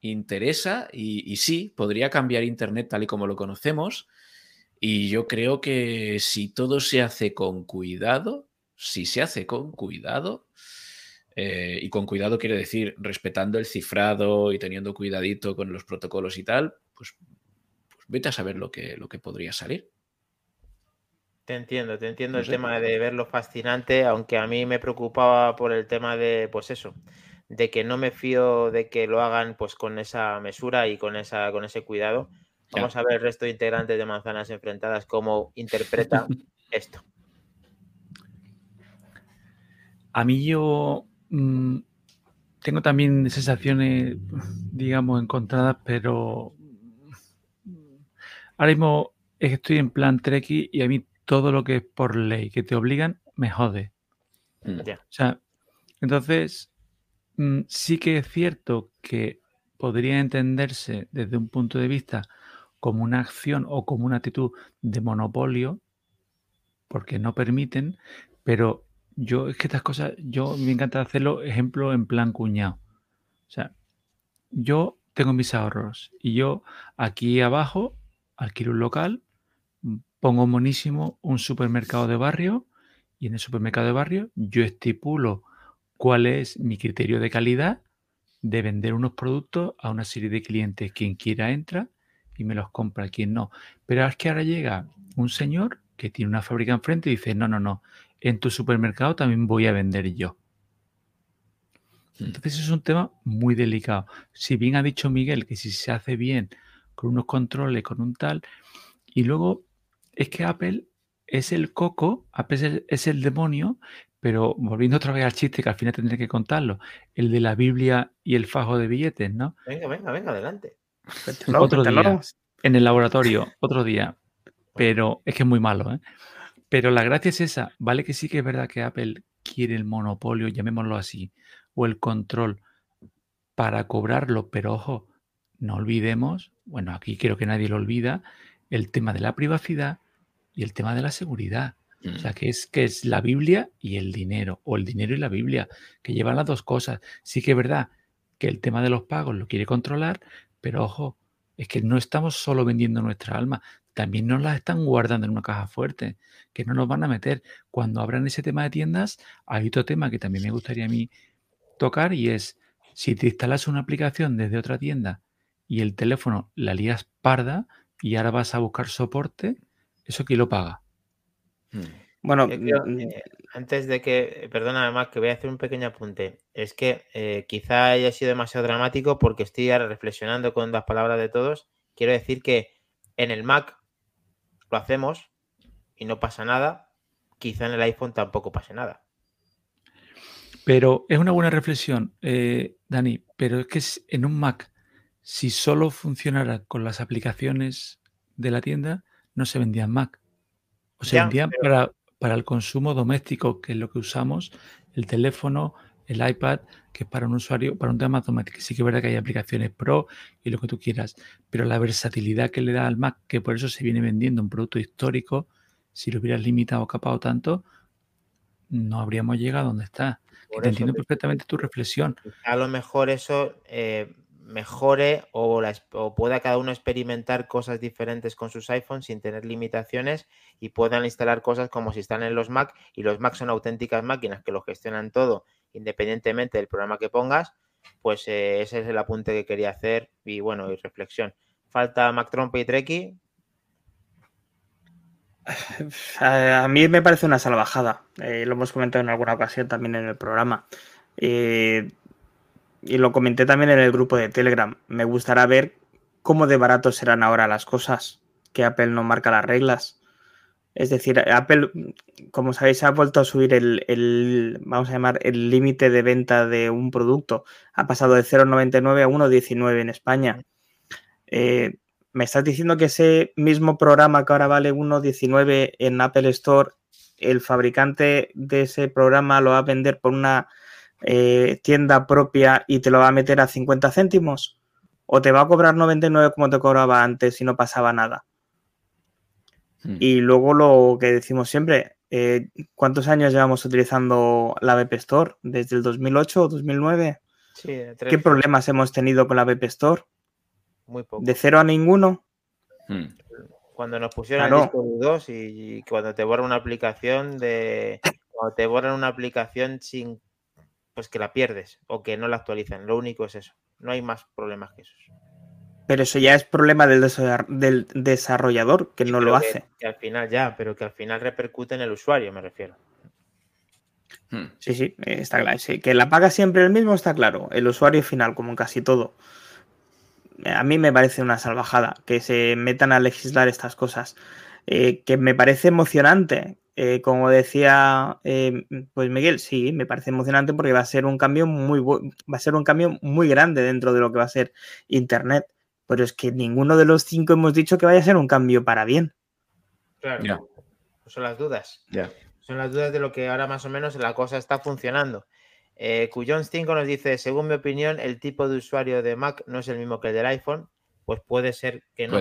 interesa y, sí, podría cambiar Internet tal y como lo conocemos. Y yo creo que si todo se hace con cuidado, si se hace con cuidado, eh, y con cuidado quiere decir respetando el cifrado y teniendo cuidadito con los protocolos y tal, pues, pues vete a saber lo que, lo que podría salir. Te entiendo, te entiendo el tema de verlo fascinante, aunque a mí me preocupaba por el tema de, pues eso, de que no me fío de que lo hagan pues con esa mesura y con esa, con ese cuidado. Vamos a ver el resto de integrantes de Manzanas Enfrentadas cómo interpreta <laughs> esto. A mí yo mm, tengo también sensaciones, digamos, encontradas, pero ahora mismo estoy en plan Treki y a mí todo lo que es por ley, que te obligan, me jode. Mm. O sea, entonces, mm, sí que es cierto que podría entenderse desde un punto de vista como una acción o como una actitud de monopolio, porque no permiten, pero yo es que estas cosas, yo me encanta hacerlo, ejemplo, en plan cuñado. O sea, yo tengo mis ahorros y yo aquí abajo alquilo un local, pongo monísimo un supermercado de barrio y en el supermercado de barrio yo estipulo cuál es mi criterio de calidad de vender unos productos a una serie de clientes. Quien quiera entra y me los compra, quien no. Pero es que ahora llega un señor que tiene una fábrica enfrente y dice, no, no, no, en tu supermercado también voy a vender yo. Entonces es un tema muy delicado. Si bien ha dicho Miguel que si se hace bien con unos controles, con un tal, y luego es que Apple es el coco, Apple es el, demonio, pero volviendo otra vez al chiste que al final tendré que contarlo, el de la Biblia y el fajo de billetes, ¿no? Venga, venga, venga, adelante. otro día, en el laboratorio, otro día, <laughs> pero es que es muy malo, ¿eh? Pero la gracia es esa, vale que sí que es verdad que Apple quiere el monopolio, llamémoslo así, o el control para cobrarlo, pero ojo, no olvidemos, bueno, aquí creo que nadie lo olvida, el tema de la privacidad y el tema de la seguridad. O sea, mm. que es, que es la Biblia y el dinero, o el dinero y la Biblia, que llevan las dos cosas. Sí que es verdad que el tema de los pagos lo quiere controlar, pero ojo, es que no estamos solo vendiendo nuestra alma, también nos las están guardando en una caja fuerte, que no nos van a meter. Cuando abran ese tema de tiendas, hay otro tema que también me gustaría a mí tocar y es, si te instalas una aplicación desde otra tienda y el teléfono la lías parda y ahora vas a buscar soporte, ¿eso quién lo paga? Hmm. Bueno, eh, antes de que, perdona además que voy a hacer un pequeño apunte, es que eh, quizá haya sido demasiado dramático porque estoy ahora reflexionando con las palabras de todos. Quiero decir que en el Mac lo hacemos y no pasa nada, quizá en el iPhone tampoco pase nada. Pero es una buena reflexión, eh, Dani, pero es que en un Mac, si solo funcionara con las aplicaciones de la tienda, no se vendían Mac. O se vendían para, para el consumo doméstico, que es lo que usamos, el teléfono, el iPad, que es para un usuario, para un tema automático. Sí que es verdad que hay aplicaciones pro y lo que tú quieras, pero la versatilidad que le da al Mac, que por eso se viene vendiendo un producto histórico, si lo hubieras limitado o capado tanto, no habríamos llegado a donde está. te entiendo perfectamente tu reflexión. A lo mejor eso eh, mejore o, pueda cada uno experimentar cosas diferentes con sus iPhones sin tener limitaciones y puedan instalar cosas como si están en los Mac y los Mac son auténticas máquinas que lo gestionan todo independientemente del programa que pongas, pues eh, ese es el apunte que quería hacer y bueno, y reflexión. Falta Mac Trompe y Treki. <sighs> A mí me parece una salvajada. Eh, lo hemos comentado en alguna ocasión también en el programa. Eh, y lo comenté también en el grupo de Telegram. Me gustará ver cómo de barato serán ahora las cosas, que Apple no marca las reglas. Es decir, Apple, como sabéis, ha vuelto a subir el, vamos a llamar, el límite de venta de un producto. Ha pasado de 0,99 a 1,19 en España. Eh, ¿Me estás diciendo que ese mismo programa que ahora vale 1,19 en Apple Store, el fabricante de ese programa lo va a vender por una eh, tienda propia y te lo va a meter a 50 céntimos? ¿O te va a cobrar 99 como te cobraba antes y no pasaba nada? Hmm. Y luego lo que decimos siempre, eh, ¿cuántos años llevamos utilizando la App Store? ¿Desde el 2008 o 2009? Sí, ¿Qué problemas hemos tenido con la App Store? Muy poco. ¿De cero a ninguno? Hmm. Cuando nos pusieron el disco 2 y, cuando te borran una aplicación de. Cuando te borran una aplicación sin. Pues que la pierdes o que no la actualizan. Lo único es eso. No hay más problemas que eso. Pero eso ya es problema del, desarrollador, que no lo hace. Que al final ya, pero que al final repercute en el usuario, me refiero. Hmm. Sí, sí, está claro. que la paga siempre el mismo, está claro. El usuario final, como en casi todo. A mí me parece una salvajada que se metan a legislar estas cosas. Eh, que me parece emocionante. Eh, como decía eh, pues Miguel, sí, me parece emocionante porque va a ser un cambio muy va a ser un cambio muy grande dentro de lo que va a ser Internet pero es que ninguno de los cinco hemos dicho que vaya a ser un cambio para bien. Claro. Son las dudas. Son las dudas de lo que ahora más o menos la cosa está funcionando. Eh, 5 nos dice, según mi opinión, el tipo de usuario de Mac no es el mismo que el del iPhone. Pues puede ser que no.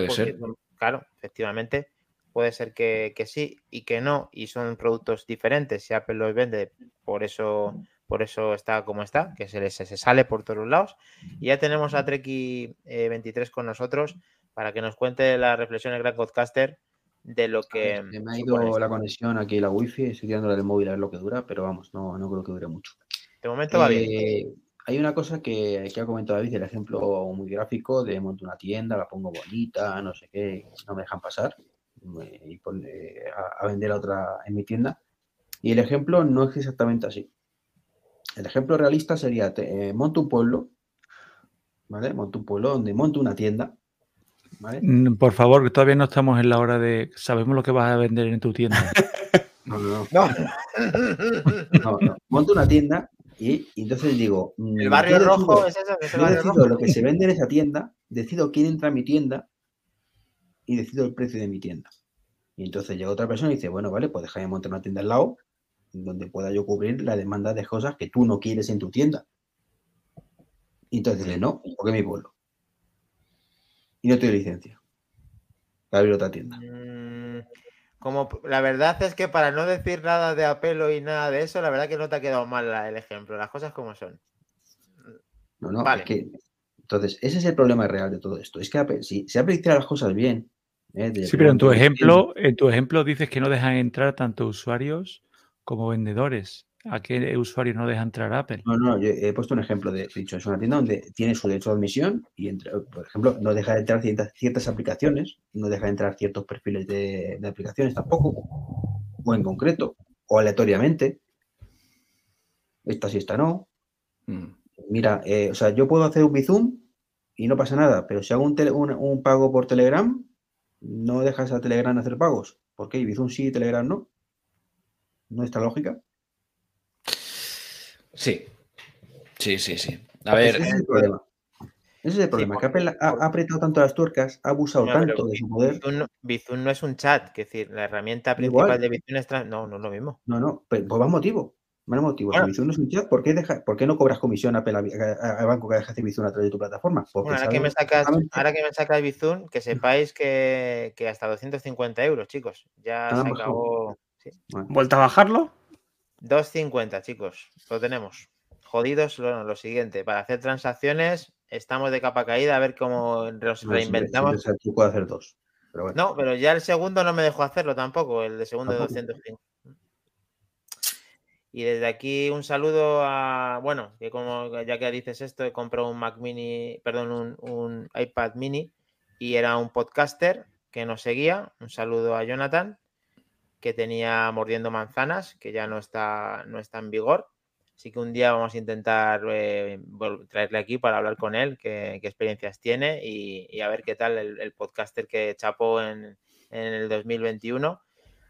Claro, efectivamente. Puede ser que, que, sí y que no. Y son productos diferentes. Si Apple los vende, por eso por eso está como está, que se, se sale por todos lados. Y ya tenemos a Treki23 eh, con nosotros para que nos cuente la reflexión del gran podcaster de lo que... me ha ido la conexión aquí, la wifi, estoy tirando del móvil a ver lo que dura, pero vamos, no, no creo que dure mucho. De momento va bien. Eh, hay una cosa que, que ha comentado David, el ejemplo muy gráfico de monto una tienda, la pongo bonita, no sé qué, no me dejan pasar y eh, a, a vender a otra en mi tienda. Y el ejemplo no es exactamente así. El ejemplo realista sería, eh, monto un pueblo, ¿vale? Monto un pueblo donde monto una tienda Mm, por favor, todavía no estamos en la hora de. Sabemos lo que vas a vender en tu tienda. <laughs> no, no, no. no, no. Monto una tienda y, entonces digo. Mm, el barrio rojo es eso. yo decido lo que se vende en esa tienda, decido quién entra a mi tienda y decido el precio de mi tienda. Y entonces llega otra persona y dice, bueno, vale, pues déjame montar una tienda al lado donde pueda yo cubrir la demanda de cosas que tú no quieres en tu tienda. Y entonces dile, no, porque mi pueblo. Y no tengo licencia para abrir otra tienda. Mm, como la verdad es que para no decir nada de apelo y nada de eso, la verdad que no te ha quedado mal el ejemplo, las cosas como son. No, no, es que. Entonces, ese es el problema real de todo esto. Es que si se Apple las cosas bien. ¿Eh? sí, pero en tu ejemplo, en tu ejemplo dices que no dejan entrar tanto usuarios como vendedores. ¿A qué usuarios no deja entrar Apple? No, no, yo he puesto un ejemplo de, dicho, es una tienda donde tiene su derecho de admisión y, por ejemplo, no deja de entrar ciertas, aplicaciones, no deja de entrar ciertos perfiles de, aplicaciones tampoco, o en concreto, o aleatoriamente. Esta sí, esta no. Mm. Mira, eh, o sea, yo puedo hacer un Bizum y no pasa nada, pero si hago un, un, pago por Telegram, no dejas a Telegram hacer pagos. ¿Por qué? Bizum sí y Telegram no. ¿No está lógica? Sí. Sí, sí, sí. A ver. Ese es el problema. Ese es el problema, que Apple ha, apretado tanto las tuercas, ha abusado tanto de su poder. Bizum no, es un chat, que decir, la herramienta principal de Bizum es. No, no es lo mismo. No, no, pues, pues más motivo. Más motivo. Si Bizum no es un chat, ¿por qué, deja, ¿por qué no cobras comisión a banco que deja hacer Bizum a través de tu plataforma? ahora, que me sacas, ahora que me sacas Bizum, que sepáis que, que hasta 250 euros, chicos. Ya ah, se acabó. ¿Vuelta a bajarlo? 2.50, chicos, lo tenemos. Jodidos lo, siguiente, para hacer transacciones estamos de capa caída a ver cómo nos reinventamos. hacer dos. No, pero ya el segundo no me dejó hacerlo tampoco, el de segundo de 205. Y desde aquí un saludo a, bueno, que como ya que dices esto, he comprado un Mac Mini, perdón, un, iPad Mini y era un podcaster que nos seguía. Un saludo a Jonathan que tenía mordiendo manzanas, que ya no está, no está en vigor. Así que un día vamos a intentar eh, traerle aquí para hablar con él, qué, experiencias tiene y, a ver qué tal el, podcaster que chapó en, el 2021,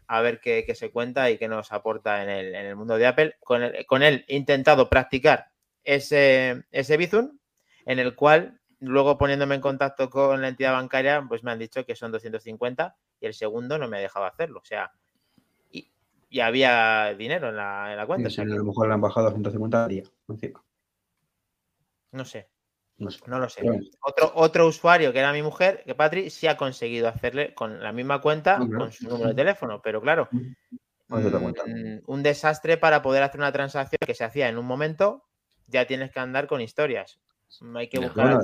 a ver qué, se cuenta y qué nos aporta en el, mundo de Apple. Con, con él he intentado practicar ese, ese Bizum, en el cual luego poniéndome en contacto con la entidad bancaria, pues me han dicho que son 250 y el segundo no me ha dejado hacerlo. O sea, y había dinero en la, en la cuenta. a lo mejor le han bajado a 150 días encima. No sé. No, lo sé. Otro, otro usuario que era mi mujer, que Patri, sí ha conseguido hacerle con la misma cuenta, con su número de teléfono, pero claro, mm, un desastre para poder hacer una transacción que se hacía en un momento, ya tienes que andar con historias. Hay que buscar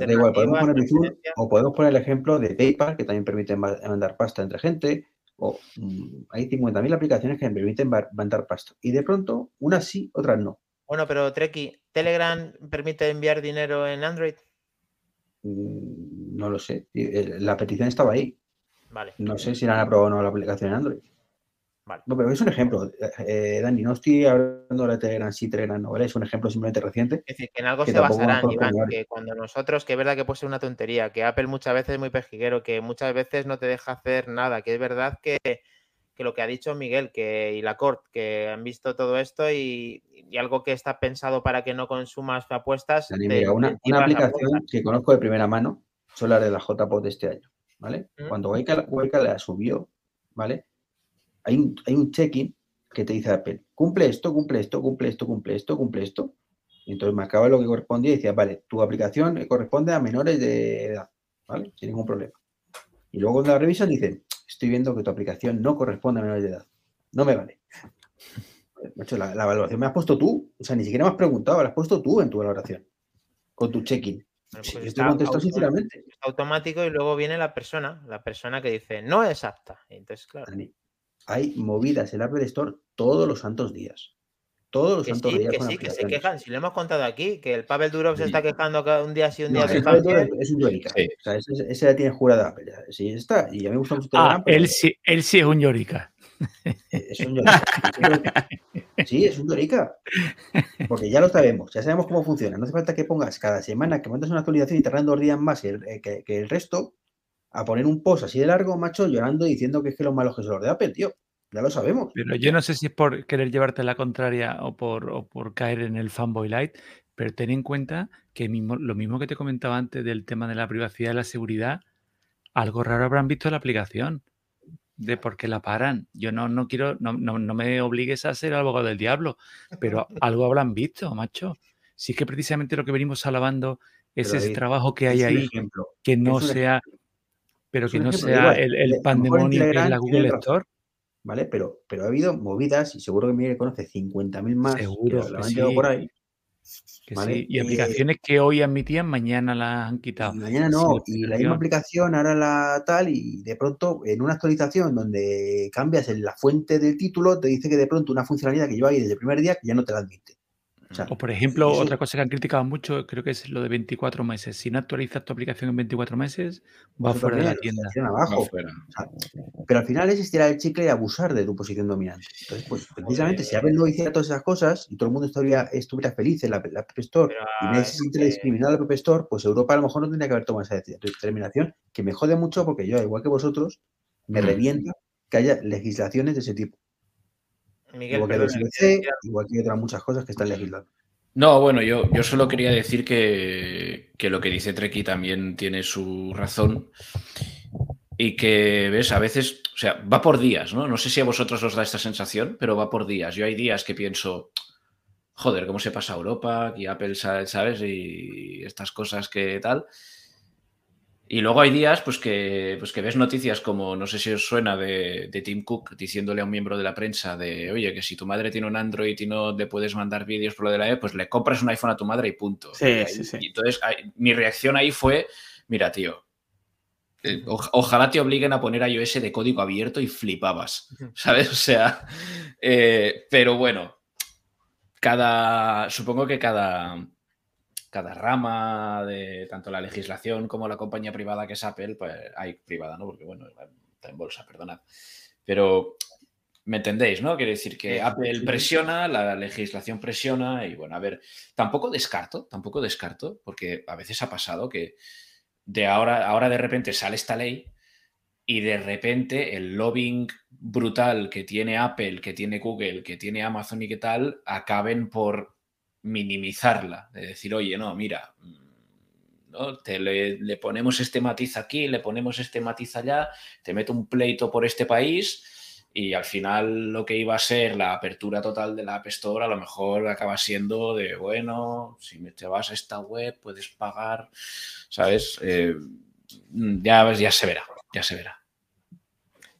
o podemos poner el ejemplo de PayPal, que también permite mandar pasta entre gente, o mm, hay 50.000 aplicaciones que permiten mandar pasto. Y de pronto, unas sí, otras no. Bueno, pero Treki, ¿Telegram permite enviar dinero en Android? Mm, no lo sé. La petición estaba ahí. Vale. No sé si la han aprobado o no la aplicación en Android. No, pero es un ejemplo, eh, Dani, no estoy hablando de Telegram, sí, Telegram, no, ¿vale? Es un ejemplo simplemente reciente. Es decir, que en algo se basarán, Iván, que cuando nosotros, que es verdad que puede ser una tontería, que Apple muchas veces es muy pejiguero, que muchas veces no te deja hacer nada, que es verdad que, lo que ha dicho Miguel que, y la Cort, que han visto todo esto y, algo que está pensado para que no consumas apuestas. mira, una, aplicación que conozco de primera mano son las de la JPOT de este año, ¿vale? ¿Mm? Cuando Waika la subió, ¿vale? hay un, hay un check-in que te dice Apple, cumple esto, cumple esto, cumple esto, cumple esto, cumple esto. Y entonces me acaba lo que correspondía y decía, vale, tu aplicación corresponde a menores de edad, ¿vale? Sin ningún problema. Y luego cuando la revisan dicen, estoy viendo que tu aplicación no corresponde a menores de edad. No me vale. la, la, valoración me has puesto tú. O sea, ni siquiera me has preguntado, la has puesto tú en tu valoración. Con tu check-in. Pues está sinceramente. automático y luego viene la persona, la persona que dice, no es apta. Entonces, claro hay movidas en Apple Store todos los santos días. Todos los santos días. Que sí, que se quejan. Si lo hemos contado aquí, que el Pavel Durov se está quejando un día sí, un día sí. Es un Yorica. O sea, ese, ese, la tiene jurada Apple. Sí, está. Y a mí me gusta mucho Ah, él, sí, él sí es un Yorica. Eh, es un Yorica. Sí, es un Yorica. Porque ya lo sabemos, ya sabemos cómo funciona. No hace falta que pongas cada semana que montes una actualización y te dos días más que, que el resto a poner un post así de largo, macho, llorando diciendo que es que los malos que son los de Apple, tío. Ya lo sabemos. Pero yo no sé si es por querer llevarte la contraria o por, por caer en el fanboy light, pero ten en cuenta que mismo, lo mismo que te comentaba antes del tema de la privacidad y la seguridad, algo raro habrán visto en la aplicación de por qué la paran. Yo no, no quiero, no, no, no me obligues a ser abogado del diablo, pero <laughs> algo habrán visto, macho. Si es que precisamente lo que venimos alabando es ese trabajo que hay ahí, que no sea, pero que no sea el, el pandemonio en la Google Store. ¿Vale? Pero, pero ha habido movidas, y seguro que Miguel conoce 50.000 más seguro que, por ahí. Y aplicaciones que hoy admitían, mañana las han quitado. mañana no, y la misma aplicación ahora la tal, y de pronto en una actualización donde cambias en la fuente del título, te dice que de pronto una funcionalidad que lleva ahí desde el primer día ya no te la admite. O, por ejemplo, otra cosa que han criticado mucho, creo que es lo de 24 meses. Si no actualizas tu aplicación en 24 meses, va fuera de la tienda. Abajo. pero al final es estirar el chicle y abusar de tu posición dominante. Entonces, pues precisamente si Apple no hiciera todas esas cosas y todo el mundo estuviera, estuviera feliz en la, App Store y nadie se siente discriminado en la App Store, pues Europa a lo mejor no tendría que haber tomado esa determinación, que me jode mucho porque yo, igual que vosotros, me mm. revienta que haya legislaciones de ese tipo igual que igual que otras muchas cosas que están legislando. No, bueno, yo, yo solo quería decir que, lo que dice Treki también tiene su razón y que, ves, a veces, o sea, va por días, ¿no? No sé si a vosotros os da esta sensación, pero va por días. Yo hay días que pienso, joder, ¿cómo se pasa a Europa? Y Apple, ¿sabes? Y estas cosas que tal. Y luego hay días pues que, pues que ves noticias como, no sé si os suena, de, Tim Cook diciéndole a un miembro de la prensa de, oye, que si tu madre tiene un Android y no le puedes mandar vídeos por lo de la E, pues le compras un iPhone a tu madre y punto. Sí, sí, sí. Y entonces mi reacción ahí fue, mira, tío, eh, ojalá te obliguen a poner iOS de código abierto y flipabas, ¿sabes? <laughs> O sea, eh, pero bueno, cada, supongo que cada cada rama de tanto la legislación como la compañía privada que es Apple, pues hay privada, ¿no? Porque bueno, está en bolsa, perdonad. Pero ¿me entendéis, no? Quiere decir que Apple presiona, la legislación presiona y bueno, a ver, tampoco descarto, tampoco descarto, porque a veces ha pasado que de ahora, ahora de repente sale esta ley y de repente el lobbying brutal que tiene Apple, que tiene Google, que tiene Amazon y qué tal, acaben por minimizarla, de decir, oye, no, mira, mm, ¿no? Te le, ponemos este matiz aquí, le ponemos este matiz allá, te meto un pleito por este país y al final lo que iba a ser la apertura total de la App Store a lo mejor acaba siendo de, bueno, si te vas a esta web puedes pagar, ¿sabes? Eh, ya, ya se verá, ya se verá.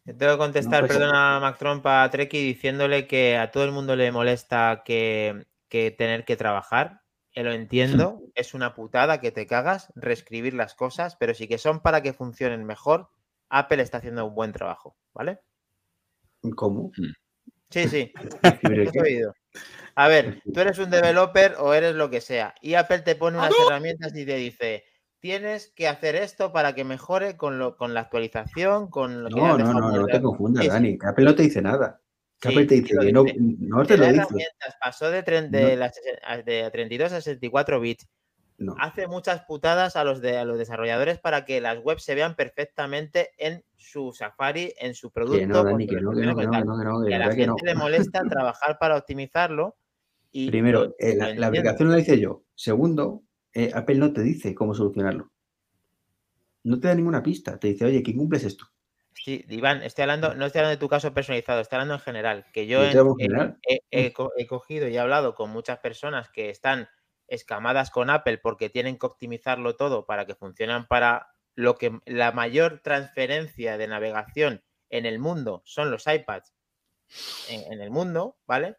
tengo que contestar, pues, perdona, Mac Trump a Treki diciéndole que a todo el mundo le molesta que que tener que trabajar. Eh, lo entiendo, es una putada que te cagas, reescribir las cosas, pero sí que son para que funcionen mejor. Apple está haciendo un buen trabajo, ¿vale? ¿Cómo? Mm. Sí, sí. <laughs> A ver, tú eres un developer o eres lo que sea, y Apple te pone unas herramientas y te dice, tienes que hacer esto para que mejore con, lo, con la actualización, con lo que... No, no, no, no te confundas, Dani, Apple no te dice nada no, te lo dice. Pasó de, de, 32 a 64 bits. Hace muchas putadas a los, de, a los desarrolladores para que las webs se vean perfectamente en su Safari, en su producto. Que a la gente le molesta <laughs> trabajar para optimizarlo. Y Primero, eh, la, aplicación la hice yo. Segundo, eh, Apple no te dice cómo solucionarlo. No te da ninguna pista. Te dice, oye, ¿quién cumples esto? Sí, Iván, estoy hablando, no estoy hablando de tu caso personalizado, estoy hablando en general. Que yo he, cogido y he hablado con muchas personas que están escamadas con Apple porque tienen que optimizarlo todo para que funcionen para lo que la mayor transferencia de navegación en el mundo son los iPads en, en el mundo, ¿vale?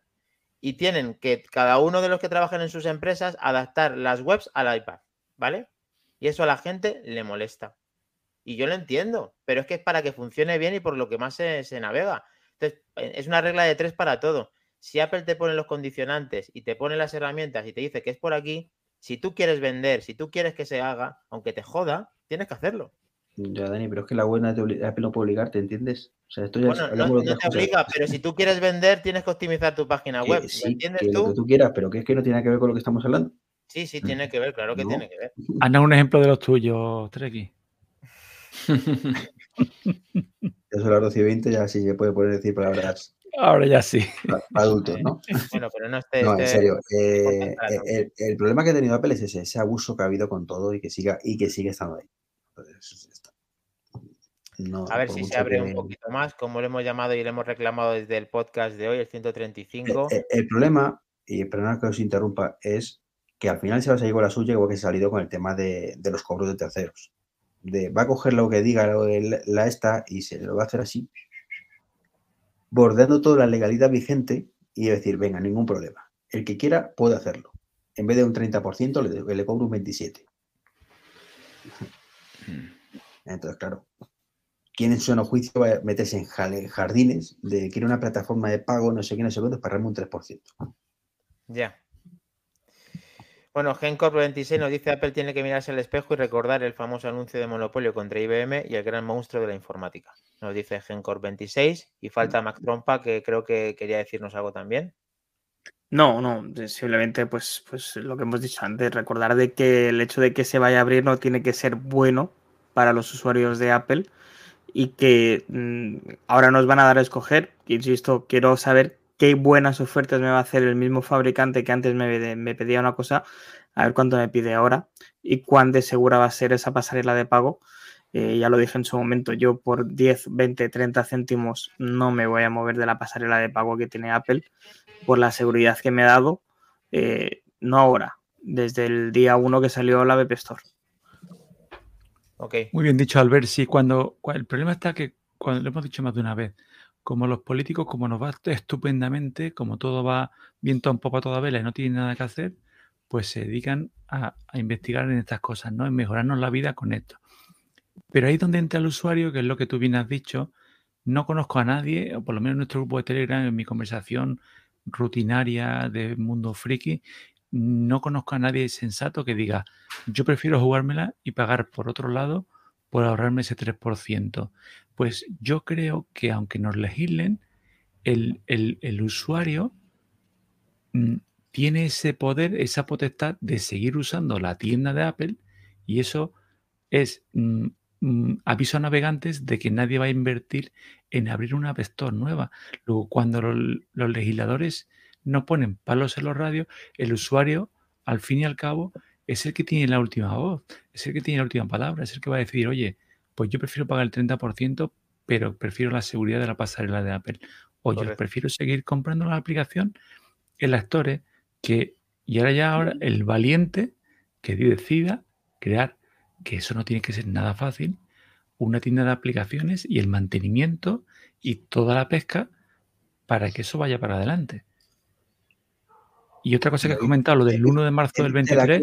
Y tienen que cada uno de los que trabajan en sus empresas adaptar las webs al iPad, ¿vale? Y eso a la gente le molesta. Y yo lo entiendo, pero es que es para que funcione bien y por lo que más se, navega. Entonces, eh, es una regla de tres para todo. Si Apple te pone los condicionantes y te pone las herramientas y te dice que es por aquí, si tú quieres vender, si tú quieres que se haga, aunque te joda, tienes que hacerlo. Ya, Dani, pero es que la buena de Apple no puede obligarte, ¿entiendes? O sea, esto ya bueno, no, te obliga, pero si tú quieres vender, tienes que optimizar tu página web. Sí, ¿Entiendes tú? Lo que tú quieras, pero que es que no tiene que ver con lo que estamos hablando. Sí, sí, tiene que ver, claro que tiene que ver. Anda un ejemplo de los tuyos, Treki. <laughs> Yo soy las 12 y 20, ya sí se puede poder decir palabras. Ahora ya sí. adultos, ¿no? Bueno, pero no esté. No, en serio. Eh, el, problema que ha tenido Apple es ese, ese, abuso que ha habido con todo y que siga, y que sigue estando ahí. a ver si se abre un poquito más, como lo hemos llamado y lo hemos reclamado desde el podcast de hoy, el 135. El, el problema, y perdona que os interrumpa, es que al final se va a salir con la suya igual que se ha salido con el tema de, los cobros de terceros. De, va a coger lo que diga la esta y se lo va a hacer así, bordeando toda la legalidad vigente y decir, venga, ningún problema. El que quiera puede hacerlo. En vez de un 30%, le, le cobro un 27%. Hmm. Entonces, claro, ¿quién en su juicio va a meterse en jardines de quiere una plataforma de pago, no sé qué, no sé cuánto, para darme un 3%? Ya. Bueno, GenCorp26 nos dice Apple tiene que mirarse al espejo y recordar el famoso anuncio de monopolio contra IBM y el gran monstruo de la informática. Nos dice GenCorp26 y falta Mac Trompa que creo que quería decirnos algo también. No, no, simplemente pues, pues lo que hemos dicho antes, recordar de que el hecho de que se vaya a abrir no tiene que ser bueno para los usuarios de Apple y que mm, ahora nos van a dar a escoger. Insisto, quiero saber qué buenas ofertas me va a hacer el mismo fabricante que antes me, pedía una cosa, a ver cuánto me pide ahora y cuán de segura va a ser esa pasarela de pago. Eh, ya lo dije en su momento, yo por 10, 20, 30 céntimos no me voy a mover de la pasarela de pago que tiene Apple por la seguridad que me ha dado, eh, no ahora, desde el día 1 que salió la App Store. Okay. Muy bien dicho, Albert. Sí, cuando, el problema está que, cuando lo hemos dicho más de una vez, como los políticos, como nos va estupendamente, como todo va viento en popa toda vela y no tienen nada que hacer, pues se dedican a, investigar en estas cosas, ¿no? En mejorarnos la vida con esto. Pero ahí es donde entra el usuario, que es lo que tú bien has dicho, no conozco a nadie, o por lo menos en nuestro grupo de Telegram, en mi conversación rutinaria de mundo friki, no conozco a nadie sensato que diga, yo prefiero jugármela y pagar por otro lado por ahorrarme ese 3%. Pues yo creo que aunque nos legislen, el, usuario mm, tiene ese poder, esa potestad de seguir usando la tienda de Apple y eso es mm, mm, aviso a navegantes de que nadie va a invertir en abrir una App Store nueva. Luego, cuando los legisladores no ponen palos en los radios, el usuario, al fin y al cabo, es el que tiene la última voz, es el que tiene la última palabra, es el que va a decir, oye, pues yo prefiero pagar el 30%, pero prefiero la seguridad de la pasarela de Apple. O yo prefiero seguir comprando la aplicación en la Store, que, y ahora ya ahora el valiente que decida crear, que eso no tiene que ser nada fácil, una tienda de aplicaciones y el mantenimiento y toda la pesca para que eso vaya para adelante. Y otra cosa que has comentado, lo del 1 de marzo del 23.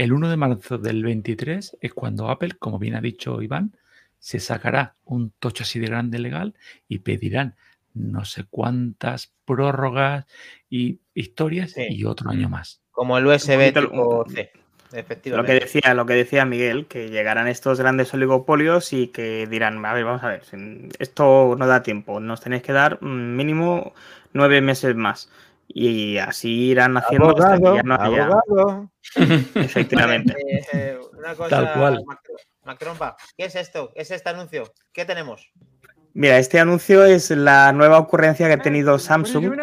El 1 de marzo del 23 es cuando Apple, como bien ha dicho Iván, se sacará un tocho así de grande legal y pedirán no sé cuántas prórrogas y historias y otro año más. Como el USB tipo C. Efectivamente. Lo que decía, lo que decía Miguel, que llegarán estos grandes oligopolios y que dirán, a ver, vamos a ver, esto no da tiempo, nos tenéis que dar mínimo nueve meses más. Y así irán haciendo hasta que ya no haya... <laughs> Efectivamente. Eh, una cosa, Tal cual. Macrompa, ¿qué es esto? ¿Qué es este anuncio? ¿Qué tenemos? Mira, este anuncio es la nueva ocurrencia que ha tenido Samsung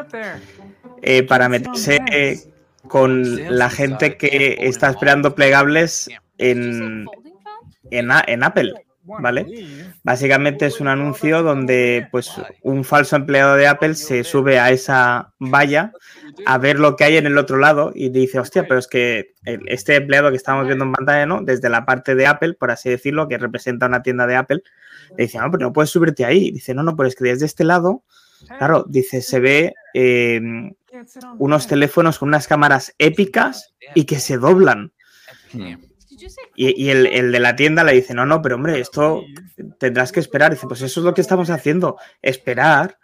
eh, para meterse con la gente que está esperando plegables en, en, en Apple. ¿Vale? Básicamente es un anuncio donde pues un falso empleado de Apple se sube a esa valla a ver lo que hay en el otro lado y dice, hostia, pero es que este empleado que estamos viendo en pantalla, ¿no? Desde la parte de Apple, por así decirlo, que representa una tienda de Apple, le dice, no, pero no puedes subirte ahí. Dice, no, no, pero es que desde este lado, claro, dice, se ve eh, unos teléfonos con unas cámaras épicas y que se doblan. Y, el, de la tienda le dice, no, no, pero hombre, esto tendrás que esperar. Dice, pues eso es lo que estamos haciendo, esperar.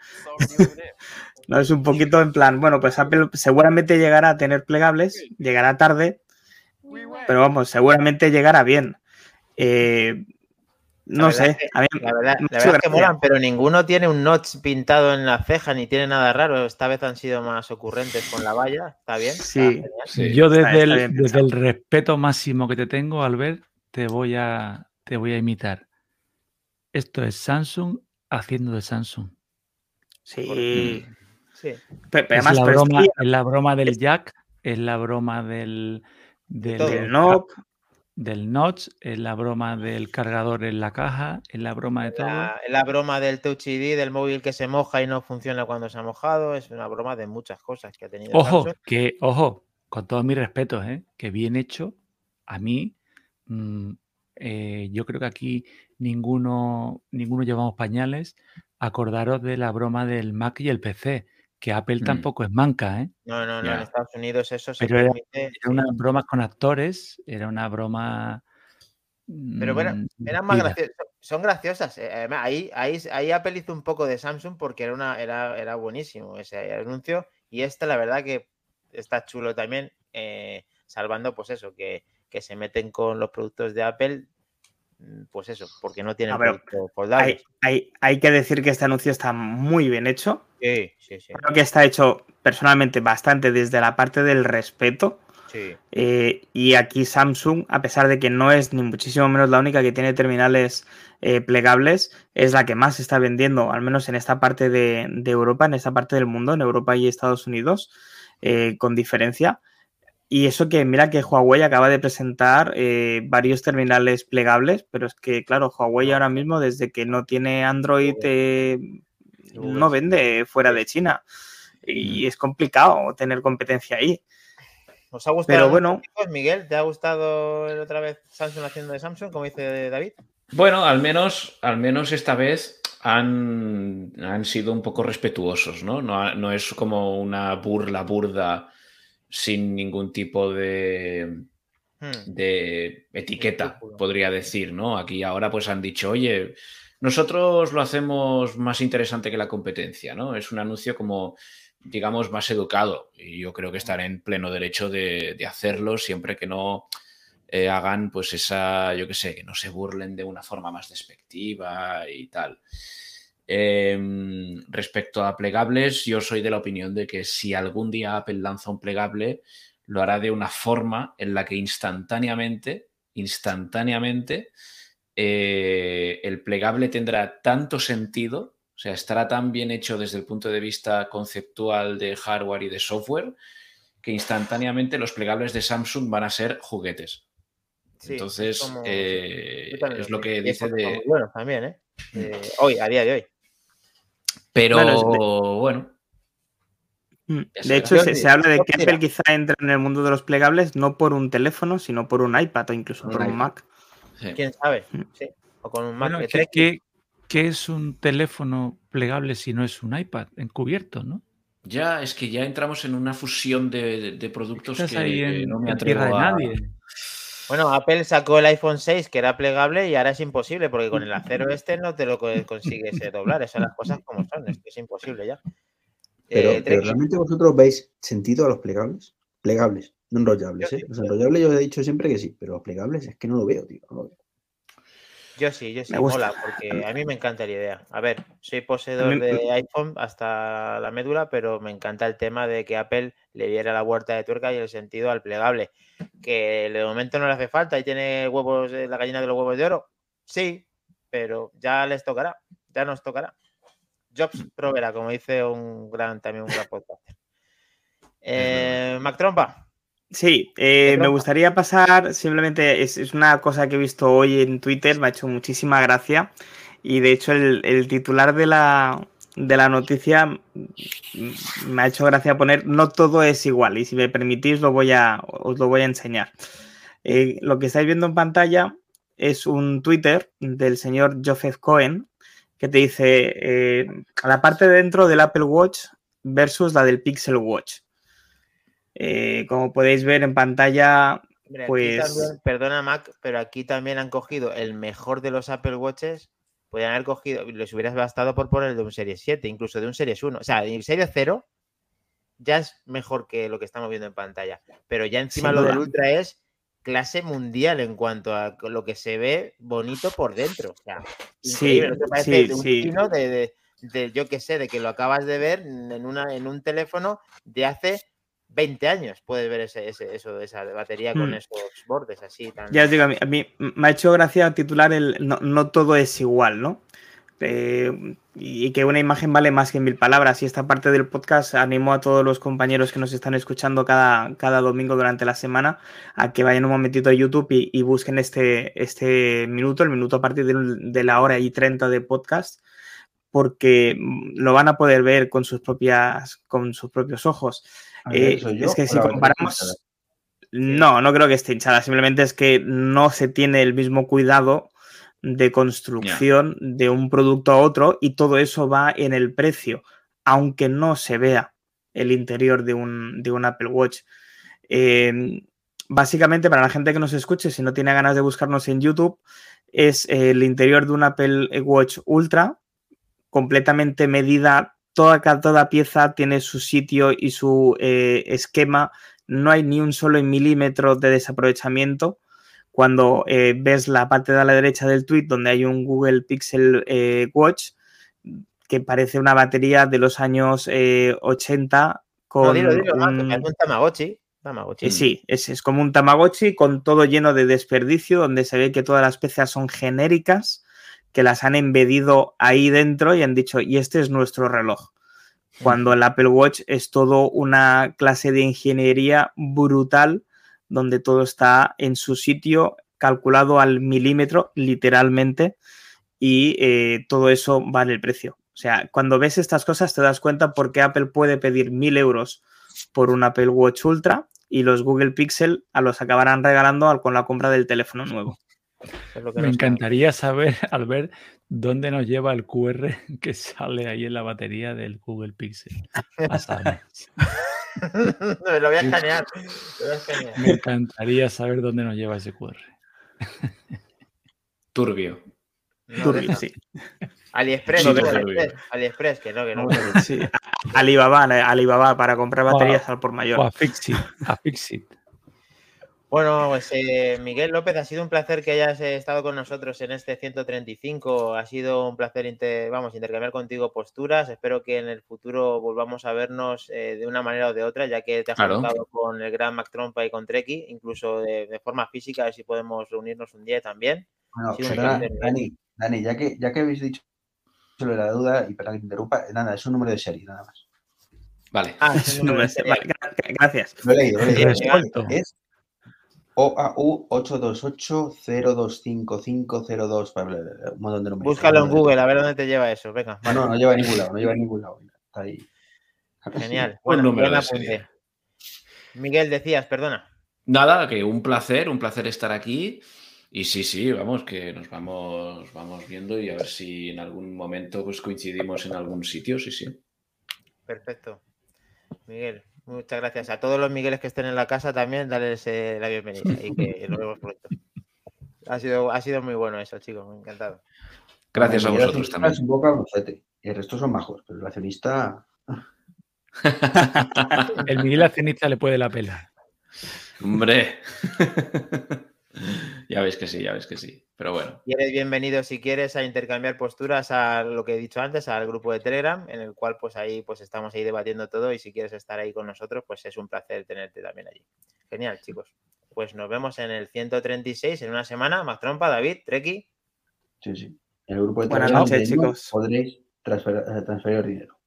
no es un poquito en plan, bueno, pues Apple seguramente llegará a tener plegables, llegará tarde, pero vamos, seguramente llegará bien. Eh, no sé. la verdad, es que molan, pero ninguno tiene un notch pintado en la ceja ni tiene nada raro. Esta vez han sido más ocurrentes con la valla. ¿Está bien? Sí. Yo desde, el, respeto máximo que te tengo, Albert, te voy a, te voy a imitar. Esto es Samsung haciendo de Samsung. Sí. sí. Pero, es, la broma, es la broma del jack, es la broma del, del, del del notch, es la broma del cargador en la caja, es la broma de todo. Es la broma del Touch ID, del móvil que se moja y no funciona cuando se ha mojado, es una broma de muchas cosas que ha tenido. Ojo, que, ojo, con todos mis respetos, ¿eh? que bien hecho, a mí, mm, eh, yo creo que aquí ninguno, ninguno llevamos pañales. Acordaros de la broma del Mac y el PC que Apple mm. tampoco es manca, ¿eh? No, no, no, en Estados Unidos eso se Pero permite. Era, una broma con actores, era una broma. Pero bueno, mm, eran más graciosas, son graciosas. Eh, ahí, ahí, ahí Apple hizo un poco de Samsung porque era, una, era, era buenísimo ese anuncio. Y este, la verdad, que está chulo también, eh, salvando, pues eso, que, que se meten con los productos de Apple pues eso, porque no tiene hay, hay, hay, que decir que este anuncio está muy bien hecho. Sí, sí, sí. Creo que está hecho personalmente bastante desde la parte del respeto. Sí. Eh, y aquí Samsung, a pesar de que no es ni muchísimo menos la única que tiene terminales eh, plegables, es la que más está vendiendo, al menos en esta parte de, Europa, en esta parte del mundo, en Europa y Estados Unidos, eh, con diferencia. Y eso que mira que Huawei acaba de presentar eh, varios terminales plegables, pero es que, claro, Huawei ahora mismo, desde que no tiene Android, eh, no vende fuera de China. Y es complicado tener competencia ahí. ¿Os ha gustado? Pero bueno, Miguel, ¿te ha gustado otra vez Samsung haciendo de Samsung, como dice David? Bueno, al menos, al menos esta vez han, han sido un poco respetuosos, ¿no? ¿no? No es como una burla burda sin ningún tipo de, hmm. de etiqueta, podría decir, ¿no? Aquí ahora pues han dicho, oye, nosotros lo hacemos más interesante que la competencia, ¿no? Es un anuncio como, digamos, más educado y yo creo que estará en pleno derecho de, hacerlo siempre que no eh, hagan pues esa, yo qué sé, que no se burlen de una forma más despectiva y tal. Em, respecto a plegables, yo soy de la opinión de que si algún día Apple lanza un plegable, lo hará de una forma en la que instantáneamente, instantáneamente, eh, el plegable tendrá tanto sentido, o sea, estará tan bien hecho desde el punto de vista conceptual de hardware y de software, que instantáneamente los plegables de Samsung van a ser juguetes. Entonces, es, eh, lo que dice de... Bueno, también, ¿eh? <clears throat> ¿eh? Hoy, a día de hoy. Pero bueno. Mm, de hecho, se, habla de que Apple quizá entre en el mundo de los plegables no por un teléfono, sino por un iPad o incluso por un Mac. ¿Quién sabe? Mm. Sí. O con un Mac. ¿qué, es un teléfono plegable si no es un iPad encubierto, no? Ya, es que ya entramos en una fusión de, productos que no me atrevo a... nadie. Bueno, Apple sacó el iPhone 6 que era plegable y ahora es imposible porque con el acero <laughs> este no te lo consigues eh, doblar. Esas son las cosas como son, es que es imposible ya. Pero, eh, realmente vosotros veis sentido a los plegables. Plegables, no enrollables. ¿eh? Los enrollables yo he dicho siempre que sí, pero los plegables es que no lo veo, tío. Yo sí, yo sí, mola, porque a mí me encanta la idea. A ver, soy poseedor de iPhone hasta la médula, pero me encanta el tema de que Apple le diera la vuelta de tuerca y el sentido al plegable. Que de momento no le hace falta y tiene huevos, la gallina de los huevos de oro. Sí, pero ya les tocará, ya nos tocará. Jobs proverá, como dice un gran, también un gran podcast. Eh, Mac Trompa. Sí, eh, me gustaría pasar, simplemente es, una cosa que he visto hoy en Twitter, me ha hecho muchísima gracia y de hecho el, titular de la, de la noticia me ha hecho gracia poner no todo es igual y si me permitís lo voy a, os lo voy a enseñar. Eh, lo que estáis viendo en pantalla es un Twitter del señor Joseph Cohen que te dice eh, la parte de dentro del Apple Watch versus la del Pixel Watch. Eh, como podéis ver en pantalla, pues... perdona Mac, pero aquí también han cogido el mejor de los Apple Watches. Podrían haber cogido, les hubieras bastado por poner de un Series 7, incluso de un Series 1. O sea, el Series 0 ya es mejor que lo que estamos viendo en pantalla. Pero ya encima lo del Ultra es clase mundial en cuanto a lo que se ve bonito por dentro. O sea, sí, sí, sí. de, de, yo qué sé, de que lo acabas de ver en, una, en un teléfono de hace 20 años puedes ver ese, eso de esa batería con hmm. esos bordes así. Tan... Ya os digo, a mí, me ha hecho gracia titular el no, todo es igual, ¿no? Eh, y que una imagen vale más que mil palabras. Y esta parte del podcast animo a todos los compañeros que nos están escuchando cada, cada domingo durante la semana a que vayan un momentito a YouTube y, busquen este, este minuto, el minuto a partir de, la hora y 30 de podcast, porque lo van a poder ver con sus, propias, con sus propios ojos. Eh, es que si comparamos... No, no creo que esté hinchada, simplemente es que no se tiene el mismo cuidado de construcción de un producto a otro y todo eso va en el precio, aunque no se vea el interior de un, de un Apple Watch. Em, básicamente, para la gente que nos escuche, si no tiene ganas de buscarnos en YouTube, es el interior de un Apple Watch Ultra, completamente medida toda, pieza tiene su sitio y su eh, esquema. No hay ni un solo milímetro de desaprovechamiento. Cuando eh, ves la parte de la derecha del tweet donde hay un Google Pixel eh, Watch que parece una batería de los años 80 con un... Tamagotchi. Sí, es, es, como un Tamagotchi con todo lleno de desperdicio, donde se ve que todas las piezas son genéricas que las han embedido ahí dentro y han dicho, y este es nuestro reloj. Cuando el Apple Watch es todo una clase de ingeniería brutal, donde todo está en su sitio, calculado al milímetro, literalmente, y eh, todo eso vale el precio. O sea, cuando ves estas cosas te das cuenta por qué Apple puede pedir mil euros por un Apple Watch Ultra y los Google Pixel a los acabarán regalando con la compra del teléfono nuevo. Me encantaría saber, <laughs> al ver, dónde nos lleva el QR <laughs> que sale ahí en la batería del Google Pixel. Me <laughs> lo voy a escanear. Me encantaría saber dónde nos lleva ese QR. Turbio. Turbio, sí. AliExpress, AliExpress, que no, que no. Sí. Alibaba, Alibaba para comprar baterías al por mayor. O a Fixit. A Fixit. Bueno, pues eh, Miguel López, ha sido un placer que hayas eh, estado con nosotros en este 135. Ha sido un placer vamos, intercambiar contigo posturas. Espero que en el futuro volvamos a vernos eh, de una manera o de otra, ya que te has juntado con el gran Mac Trompa y con Treki, incluso de, forma física, a ver si podemos reunirnos un día también. Bueno, Dani, Dani, ya que, ya que habéis dicho sobre la duda, y para que te interrumpa, nada, es un número de serie, nada más. Vale. Ah, es un <laughs> número de serie. gracias. Lo he leído, lo he leído. Es OAU 828-025502. Un montón de números. Búscalo en Google, a ver dónde te lleva eso. Venga. No, no, no lleva a ningún lado, no lleva a ningún lado. Está ahí. Genial. <laughs> Bueno, número Miguel, decías, perdona. Nada, que un placer, un placer estar aquí. Y sí, sí, vamos, que nos vamos, vamos viendo y a ver si en algún momento pues, coincidimos en algún sitio, sí, sí. Perfecto. Miguel, Muchas gracias. A todos los Migueles que estén en la casa también, darles eh, la bienvenida y que <laughs> nos vemos pronto. Ha sido, ha sido muy bueno eso, chicos. Me encantado. Gracias a vosotros también. Es un y el resto son majos, pero el accionista. <laughs> el Miguel accionista le puede la pela. Hombre. <laughs> ya ves que sí, ya ves que sí. Pero bueno. Y eres bienvenido si quieres a intercambiar posturas a lo que he dicho antes, al grupo de Telegram, en el cual pues ahí pues estamos ahí debatiendo todo y si quieres estar ahí con nosotros, pues es un placer tenerte también allí. Genial, chicos. Pues nos vemos en el 136 en una semana. Más trompa, David, Treki. Sí, sí. En el grupo de Telegram Buenas noches, chicos. podréis transferir, eh, transferir dinero.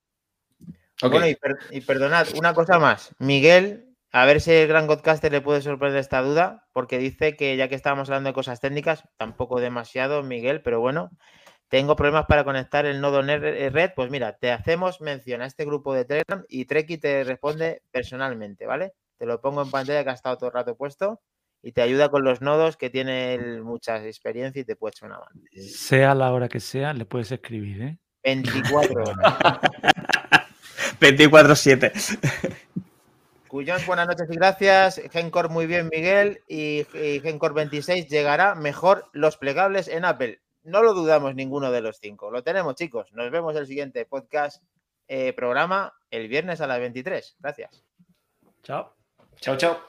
Bueno, y, y perdonad, una cosa más. Miguel a ver si el gran podcaster le puede sorprender esta duda, porque dice que ya que estábamos hablando de cosas técnicas, tampoco demasiado, Miguel, pero bueno, tengo problemas para conectar el nodo eh, red. Pues mira, te hacemos mención a este grupo de Telegram y Treki te responde personalmente, ¿vale? Te lo pongo en pantalla que ha estado todo el rato puesto y te ayuda con los nodos que tiene mucha experiencia y te puede echar una mano. Sea la hora que sea, le puedes escribir, ¿eh? 24 horas. <laughs> 24-7. Buenas noches y gracias. Gencor, muy bien, Miguel. Y, Gencor 26 llegará mejor los plegables en Apple. No lo dudamos ninguno de los cinco. Lo tenemos, chicos. Nos vemos el siguiente podcast, eh, programa, el viernes a las 23. Gracias. Chao. Chao, chao.